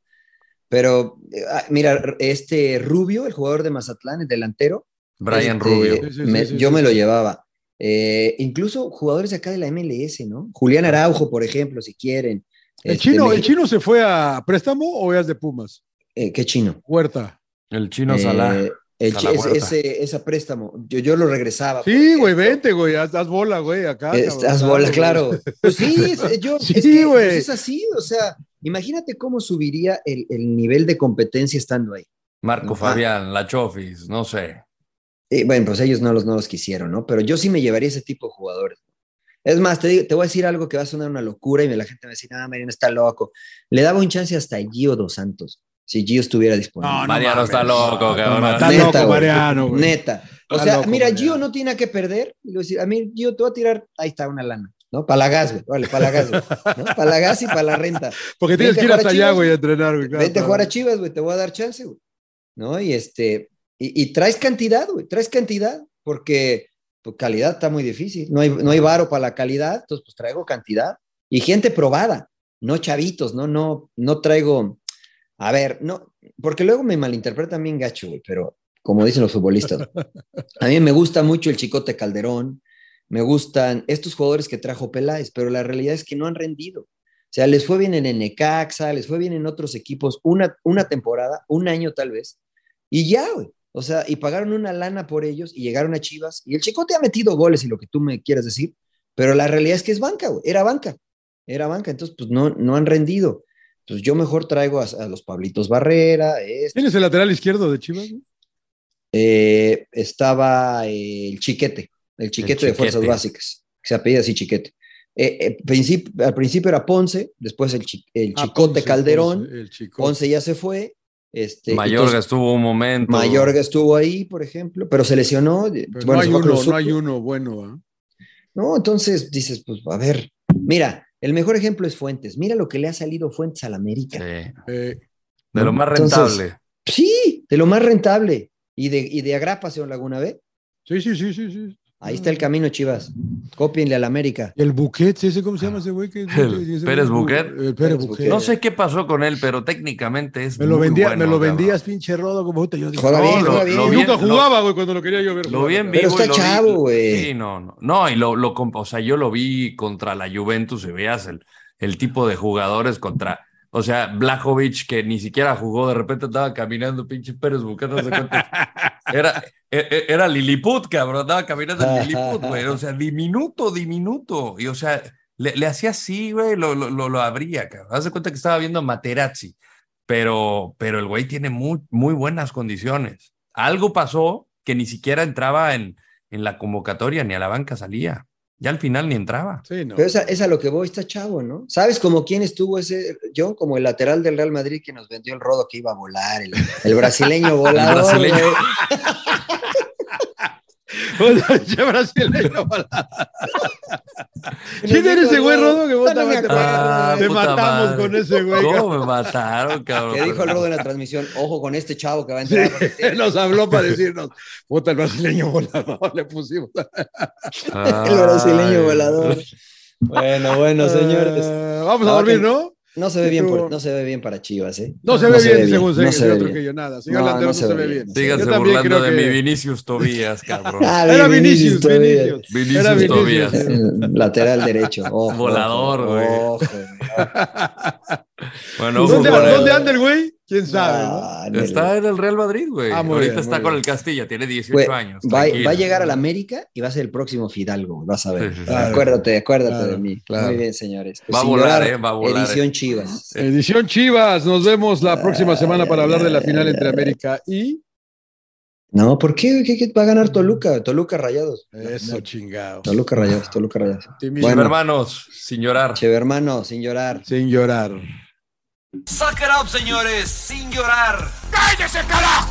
Pero, eh, ah, mira, este Rubio, el jugador de Mazatlán, el delantero. Brian este, Rubio. Sí, sí, me- sí, sí, yo sí, me lo llevaba. Eh, incluso jugadores de acá de la MLS, ¿no? Julián Araujo, por ejemplo, si quieren. ¿El, Este, chino, ¿El chino se fue a préstamo o es de Pumas? eh, ¿Qué chino? Huerta. El chino Eh, Salah. el chi- Salah ese, Huerta. ese, ese préstamo, yo, yo lo regresaba. Sí, güey, vente, güey, haz, haz bola, güey, acá. Eh, haz bola, claro. Pues sí, es, yo, Sí, es que, pues es así, o sea, imagínate cómo subiría el, el nivel de competencia estando ahí. Marco Ah. Fabián, La Chofis, no sé. Bueno, pues ellos no los, no los quisieron, ¿no? Pero yo sí me llevaría ese tipo de jugadores. Es más, te, digo- te voy a decir algo que va a sonar una locura y la gente me va a decir, ah, Mariano está loco. Le daba un chance hasta a Gio dos Santos, si Gio estuviera disponible. No, no Mariano mames. está loco, cabrón. Está Neta, loco. Mariano, güey. Neta. O Está sea, loco, mira, Mariano. Gio no tiene que perder. Y le voy a decir, a mí, Gio, te voy a tirar, ahí está una lana, ¿no? Para la gas, güey. Vale, para la gas, güey. ¿no? Para la gas y para la renta. Porque tienes Vente que ir hasta allá, güey, a entrenar, güey. claro, Vete a jugar a Chivas, güey, te voy a dar chance, güey. ¿No? Y este, y, y traes cantidad, güey, traes cantidad, porque tu calidad está muy difícil. No hay, no hay varo para la calidad, entonces pues traigo cantidad. Y gente probada, no chavitos, no, no, no traigo. A ver, no, porque luego me malinterpretan bien gacho, güey, pero como dicen los futbolistas, a mí me gusta mucho el Chicote Calderón, me gustan estos jugadores que trajo Peláez, pero la realidad es que no han rendido. O sea, les fue bien en el Necaxa, les fue bien en otros equipos, una, una temporada, un año tal vez, y ya, güey. O sea, y pagaron una lana por ellos y llegaron a Chivas, y el Chicote ha metido goles y lo que tú me quieras decir, pero la realidad es que es banca, güey, era banca, era banca, entonces pues no, no han rendido. Entonces yo mejor traigo a, a los Pablitos Barrera, este, ¿Quién es el lateral izquierdo de Chivas? eh, estaba eh, el Chiquete, el Chiquete de Fuerzas. Básicas, que se apellida así Chiquete. Eh, eh, princip- al principio era Ponce, después el, chi- el Ah, Chicote Ponce, Calderón, Ponce, el Chicote. Ponce ya se fue. Este, Mayorga entonces, estuvo un momento. Mayorga estuvo ahí, por ejemplo, pero se lesionó. Pero bueno, no, hay se a uno, no hay uno bueno. ¿ah? No, entonces dices, pues a ver, mira, el mejor ejemplo es Fuentes. Mira lo que le ha salido Fuentes al América. Sí. Eh, De lo más Entonces, rentable. Sí, de lo más rentable. Y de, y de Agrapa, señor Laguna, ¿ve? sí, sí, sí, sí, sí. Ahí está el camino, Chivas. Cópienle al América. El Buquet, ¿ese cómo se llama ese güey? que- El ese Pérez? Buquet. El Pérez Buquet. No sé qué pasó con él, pero técnicamente es Me lo, muy vendía, bueno, me lo cabrón. vendías, pinche rodo, como puta. Yo dije, Juega no, bien, lo- bien. nunca jugaba, güey, cuando lo quería yo ver. Lo vi en Pero está y lo vi- chavo, güey. Sí, no, no. No, y lo, o sea, yo lo vi contra la Juventus y veías el, el tipo de jugadores contra. O sea, Blajovic, que ni siquiera jugó, de repente estaba caminando, pinche Pérez sé cuánto. Era, e- e- era Lilliput, cabrón, andaba caminando en Lilliput, güey. O sea, diminuto, diminuto. Y o sea, le, le hacía así, güey, lo, lo, lo, lo abría, cabrón. Haz de cuenta que estaba viendo a Materazzi. Pero, pero el güey tiene muy, muy buenas condiciones. Algo pasó que ni siquiera entraba en, en la convocatoria ni a la banca salía. Ya al final ni entraba. Sí, no. Pero esa- es a lo que voy, está chavo, ¿no? ¿Sabes como quién estuvo ese, yo, como el lateral del Real Madrid que nos vendió el rodo que iba a volar, el, el brasileño volador, brasileño. brasileño. ¿Quién era ese güey, Rodo? Que vos No, no me te- acuerdo, Ah, te puta matamos madre. con ese güey. ¿Cómo me mataron, cabrón? Que dijo el rodo en la transmisión, ojo con este chavo que va a entrar. Sí, nos habló para decirnos, puta, el brasileño volador, le pusimos. El brasileño volador. Bueno, bueno, señores. Eh, vamos a dormir, ¿no? No se ve bien, por- no se ve bien para Chivas, ¿eh? No se ve bien, se según no sé, se ve otro bien. que yo nada. Señor No, Landero, no no se se ve ve bien. bien. Síganse Yo también burlando creo de que- mi Vinicius Tobías, cabrón. Ah, Era Vinicius Vinicius. Vinicius. Vinicius Era Vinicius. Tobías. Lateral derecho. ojo, Volador, ojo, güey. ojo, Bueno, ¿Dónde, ¿Dónde anda el güey? ¿Quién sabe? no? Ah, en el- Está en el Real Madrid, güey. Ah, Ahorita bien, está con bien. el Castilla, tiene 18 Güey, años. va, a llegar a la América y va a ser el próximo Fidalgo, vas a ver. Sí, sí, sí. Claro. acuérdate, acuérdate Claro, de mí. claro. Muy bien, señores. Va a volar, eh, va a volar, Edición eh. Chivas. Edición Chivas. Nos vemos la próxima semana para hablar de la final entre América y. No, ¿por qué? ¿Qué, qué va a ganar Toluca? Toluca Rayados. Eso, chingado. Toluca Rayados, Toluca Rayados. Bueno. hermanos, sin llorar. Cheve hermano, sin llorar. Sin llorar. Suck señores, sin llorar. ¡Cállese, carajo!